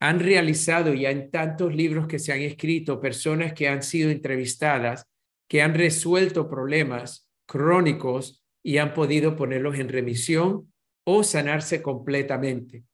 Han realizado ya en tantos libros que se han escrito, personas que han sido entrevistadas, que han resuelto problemas crónicos y han podido ponerlos en remisión o sanarse completamente.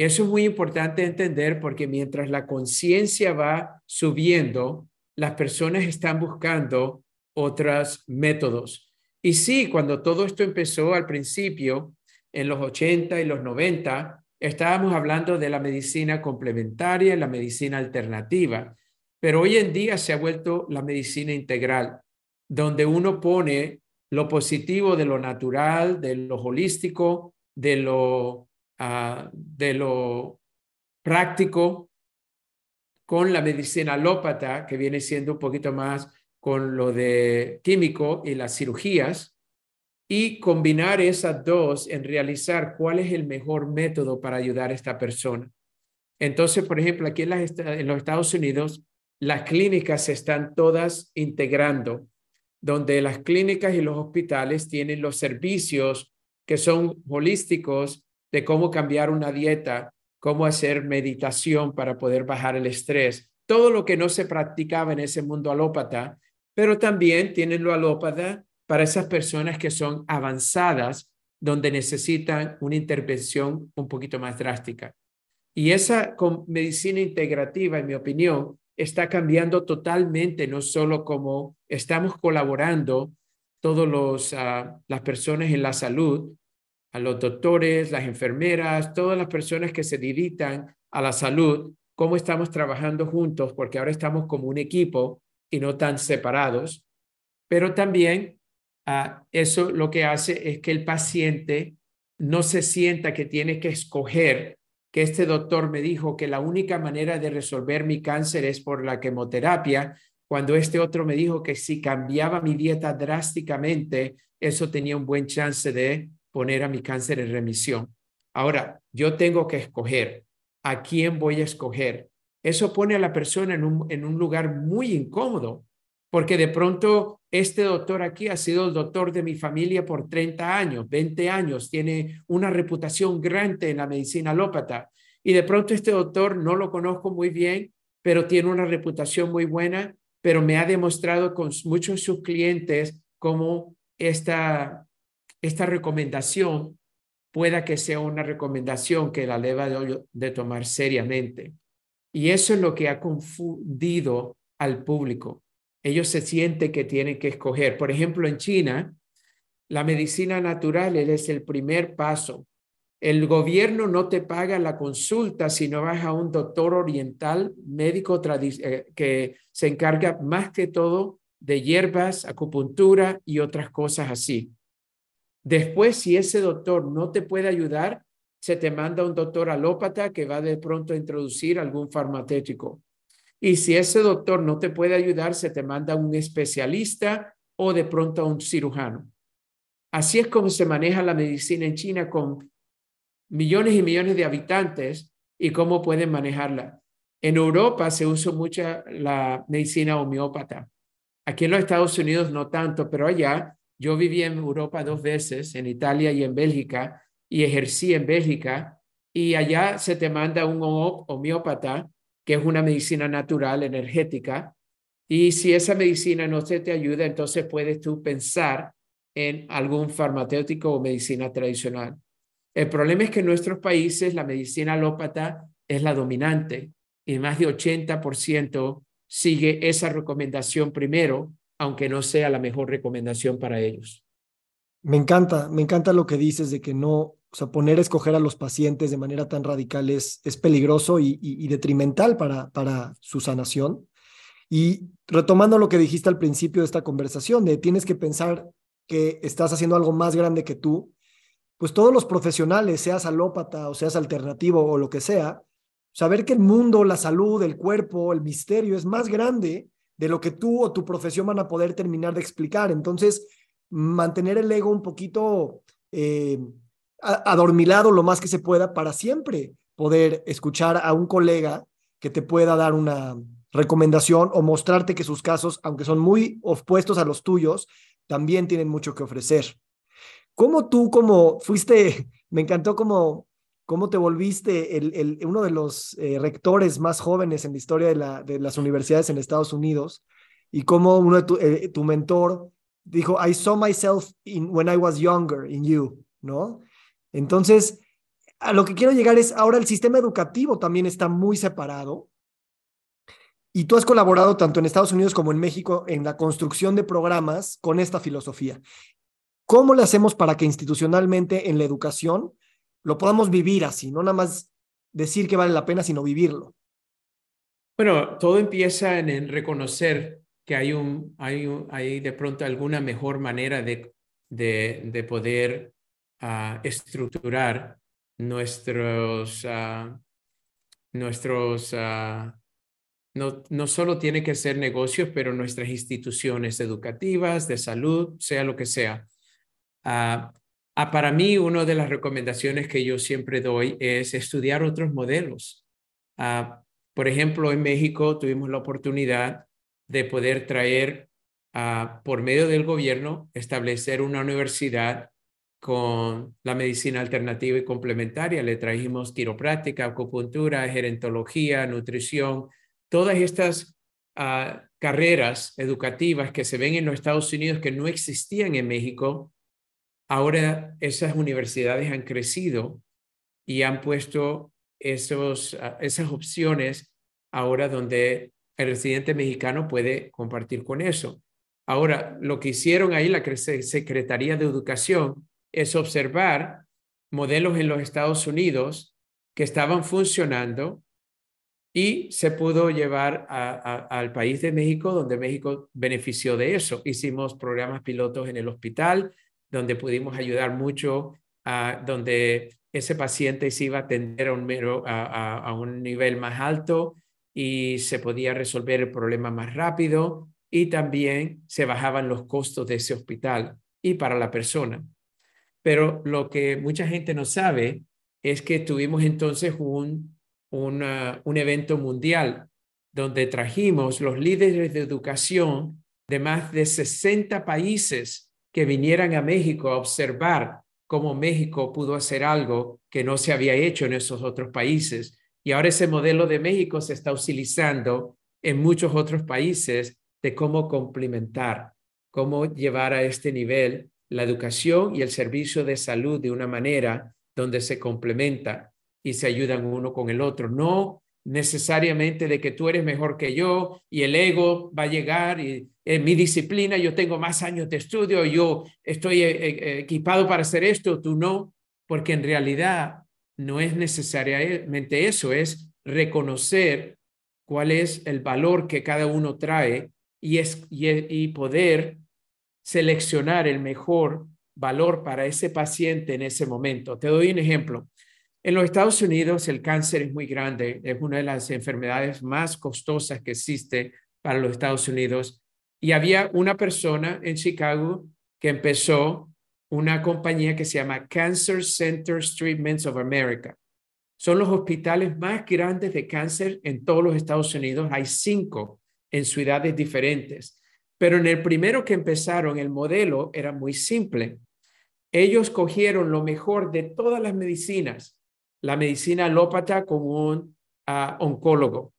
Eso es muy importante entender porque mientras la conciencia va subiendo, las personas están buscando otros métodos. Y sí, cuando todo esto empezó al principio, en los 80 y los 90, estábamos hablando de la medicina complementaria la medicina alternativa, pero hoy en día se ha vuelto la medicina integral, donde uno pone lo positivo de lo natural, de lo holístico, de lo, uh, de lo práctico, con la medicina alópata, que viene siendo un poquito más con lo de químico y las cirugías, y combinar esas dos en realizar cuál es el mejor método para ayudar a esta persona. Entonces, por ejemplo, aquí en, en los Estados Unidos, las clínicas se están todas integrando, donde las clínicas y los hospitales tienen los servicios que son holísticos de cómo cambiar una dieta, cómo hacer meditación para poder bajar el estrés, todo lo que no se practicaba en ese mundo alópata, pero también tienen lo alópata para esas personas que son avanzadas, donde necesitan una intervención un poquito más drástica. Y esa medicina integrativa, en mi opinión, está cambiando totalmente, no solo como estamos colaborando todos los uh, las personas en la salud, a los doctores, las enfermeras, todas las personas que se dedican a la salud, cómo estamos trabajando juntos, porque ahora estamos como un equipo y no tan separados, pero también Ah, eso lo que hace es que el paciente no se sienta que tiene que escoger que este doctor me dijo que la única manera de resolver mi cáncer es por la quimioterapia, cuando este otro me dijo que si cambiaba mi dieta drásticamente, eso tenía un buen chance de poner a mi cáncer en remisión. Ahora, yo tengo que escoger a quién voy a escoger. Eso pone a la persona en un, en un lugar muy incómodo, porque de pronto este doctor aquí ha sido el doctor de mi familia por 30 años, 20 años, tiene una reputación grande en la medicina alópata y de pronto este doctor no lo conozco muy bien, pero tiene una reputación muy buena, pero me ha demostrado con muchos de sus clientes cómo esta, esta recomendación pueda que sea una recomendación que la deba de tomar seriamente. Y eso es lo que ha confundido al público ellos se sienten que tienen que escoger. Por ejemplo, en China, la medicina natural es el primer paso. El gobierno no te paga la consulta si no vas a un doctor oriental, médico eh, que se encarga más que todo de hierbas, acupuntura y otras cosas así. Después, si ese doctor no te puede ayudar, se te manda un doctor alópata que va de pronto a introducir algún farmacéutico. Y si ese doctor no te puede ayudar, se te manda un especialista o de pronto a un cirujano. Así es como se maneja la medicina en China con millones y millones de habitantes y cómo pueden manejarla. En Europa se usa mucha la medicina homeópata. Aquí en los Estados Unidos no tanto, pero allá yo viví en Europa dos veces, en Italia y en Bélgica, y ejercí en Bélgica y allá se te manda un homeópata, que es una medicina natural, energética, y si esa medicina no se te ayuda, entonces puedes tú pensar en algún farmacéutico o medicina tradicional. El problema es que en nuestros países la medicina alópata es la dominante y más de 80% sigue esa recomendación primero, aunque no sea la mejor recomendación para ellos. Me encanta, me encanta lo que dices de que no, o sea, poner a escoger a los pacientes de manera tan radical es, es peligroso y, y, detrimental para, para su sanación. Y retomando lo que dijiste al principio de esta conversación, de tienes que pensar que estás haciendo algo más grande que tú, pues todos los profesionales, seas alópata o seas alternativo o lo que sea, saber que el mundo, la salud, el cuerpo, el misterio es más grande de lo que tú o tu profesión van a poder terminar de explicar. Entonces, mantener el ego un poquito eh, adormilado lo más que se pueda para siempre poder escuchar a un colega que te pueda dar una recomendación o mostrarte que sus casos, aunque son muy opuestos a los tuyos, también tienen mucho que ofrecer. ¿Cómo tú, como fuiste, me encantó como cómo te volviste el, el, uno de los eh, rectores más jóvenes en la historia de, la, de, las universidades en Estados Unidos y cómo uno de tu, eh, tu, mentor dijo, I saw myself in, when I was younger in you, ¿no? Entonces, a lo que quiero llegar es, ahora el sistema educativo también está muy separado y tú has colaborado tanto en Estados Unidos como en México en la construcción de programas con esta filosofía. ¿Cómo le hacemos para que institucionalmente en la educación lo podamos vivir así, no nada más decir que vale la pena, sino vivirlo? Bueno, todo empieza en, reconocer que hay, un, hay, hay de pronto alguna mejor manera de, de, de poder uh, estructurar nuestros, uh, nuestros uh, no, no solo tiene que ser negocios, pero nuestras instituciones educativas, de salud, sea lo que sea. Ah, ah, para mí, una de las recomendaciones que yo siempre doy es estudiar otros modelos. Ah, por ejemplo, en México tuvimos la oportunidad de poder traer, por medio del gobierno, establecer una universidad con la medicina alternativa y complementaria. Le trajimos quiropráctica, acupuntura, gerontología, nutrición, todas estas carreras educativas que se ven en los Estados Unidos que no existían en México, Ahora esas universidades han crecido y han puesto esos, ah, esas opciones ahora donde el residente mexicano puede compartir con eso. Ahora, lo que hicieron ahí la Secretaría de Educación es observar modelos en los Estados Unidos que estaban funcionando y se pudo llevar al país de México, donde México benefició de eso. Hicimos programas pilotos en el hospital, donde pudimos ayudar mucho, a donde ese paciente se iba a atender a un, a, a un nivel más alto y se podía resolver el problema más rápido y también se bajaban los costos de ese hospital y para la persona. Pero lo que mucha gente no sabe es que tuvimos entonces un, un evento mundial donde trajimos los líderes de educación de más de 60 países que vinieran a México a observar cómo México pudo hacer algo que no se había hecho en esos otros países. Y ahora ese modelo de México se está utilizando en muchos otros países de cómo complementar, cómo llevar a este nivel la educación y el servicio de salud de una manera donde se complementa y se ayudan uno con el otro. No necesariamente de que tú eres mejor que yo y el ego va a llegar y en mi disciplina yo tengo más años de estudio, yo estoy eh, eh, equipado para hacer esto, tú no, porque en realidad no es necesariamente eso, es reconocer cuál es el valor que cada uno trae y, es, y poder seleccionar el mejor valor para ese paciente en ese momento. Te doy un ejemplo. En los Estados Unidos el cáncer es muy grande, es una de las enfermedades más costosas que existe para los Estados Unidos. Y había una persona en Chicago que empezó una compañía que se llama Cancer Centers Treatments of America. Son los hospitales más grandes de cáncer en todos los Estados Unidos. Hay cinco en ciudades diferentes. Pero en el primero que empezaron, el modelo era muy simple. Ellos cogieron lo mejor de todas las medicinas la medicina alópata con un ah, oncólogo,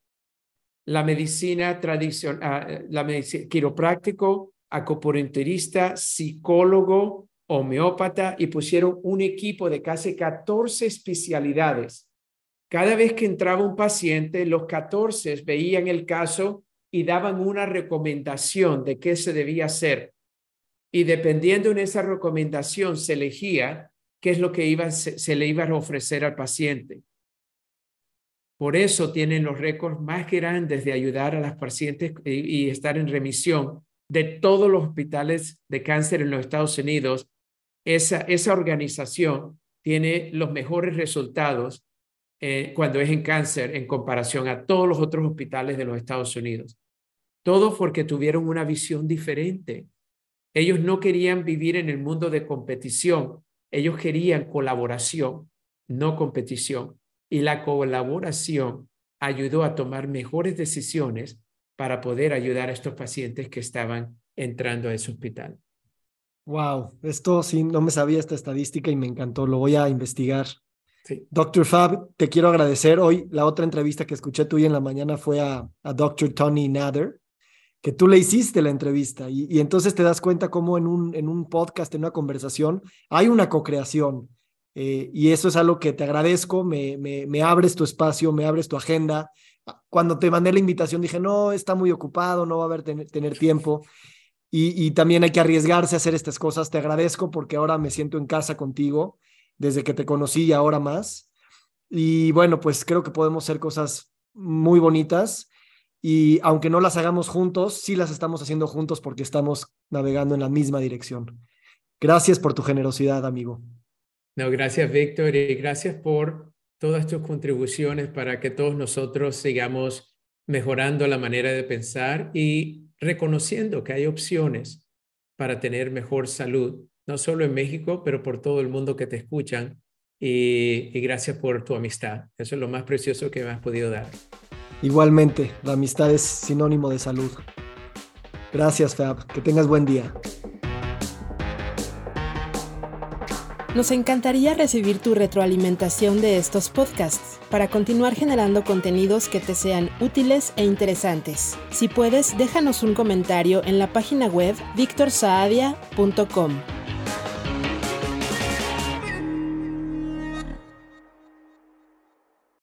la medicina tradicional, ah, la medicina quiropráctico, acupunturista, psicólogo, homeópata y pusieron un equipo de casi 14 especialidades. Cada vez que entraba un paciente, los 14 veían el caso y daban una recomendación de qué se debía hacer. Y dependiendo de esa recomendación, se elegía qué es lo que iba, se, le iba a ofrecer al paciente. Por eso tienen los récords más grandes de ayudar a las pacientes y, y estar en remisión de todos los hospitales de cáncer en los Estados Unidos. Esa, esa organización tiene los mejores resultados eh, cuando es en cáncer en comparación a todos los otros hospitales de los Estados Unidos. Todo porque tuvieron una visión diferente. Ellos no querían vivir en el mundo de competición, ellos querían colaboración, no competición. Y la colaboración ayudó a tomar mejores decisiones para poder ayudar a estos pacientes que estaban entrando a ese hospital. Wow, esto sí, no me sabía esta estadística y me encantó, lo voy a investigar. Sí. Doctor Fab, te quiero agradecer. Hoy la otra entrevista que escuché tuya en la mañana fue a, a Dr. Tony Nader, que tú le hiciste la entrevista y, entonces te das cuenta cómo en un, en un podcast, en una conversación, hay una co-creación. Eh, y eso es algo que te agradezco, me, me, abres tu espacio, me abres tu agenda. Cuando te mandé la invitación dije, no, está muy ocupado, no va a haber tener, tiempo. Y, y, también hay que arriesgarse a hacer estas cosas. Te agradezco porque ahora me siento en casa contigo, desde que te conocí y ahora más. Y bueno, pues creo que podemos hacer cosas muy bonitas y aunque no las hagamos juntos, sí las estamos haciendo juntos porque estamos navegando en la misma dirección. Gracias por tu generosidad, amigo. No, gracias, Víctor, y gracias por todas tus contribuciones para que todos nosotros sigamos mejorando la manera de pensar y reconociendo que hay opciones para tener mejor salud, no solo en México, pero por todo el mundo que te escuchan. Y, y gracias por tu amistad. Eso es lo más precioso que me has podido dar. Igualmente, la amistad es sinónimo de salud. Gracias, Fab. Que tengas buen día. Nos encantaría recibir tu retroalimentación de estos podcasts para continuar generando contenidos que te sean útiles e interesantes. Si puedes, déjanos un comentario en la página web victorsaadia.com.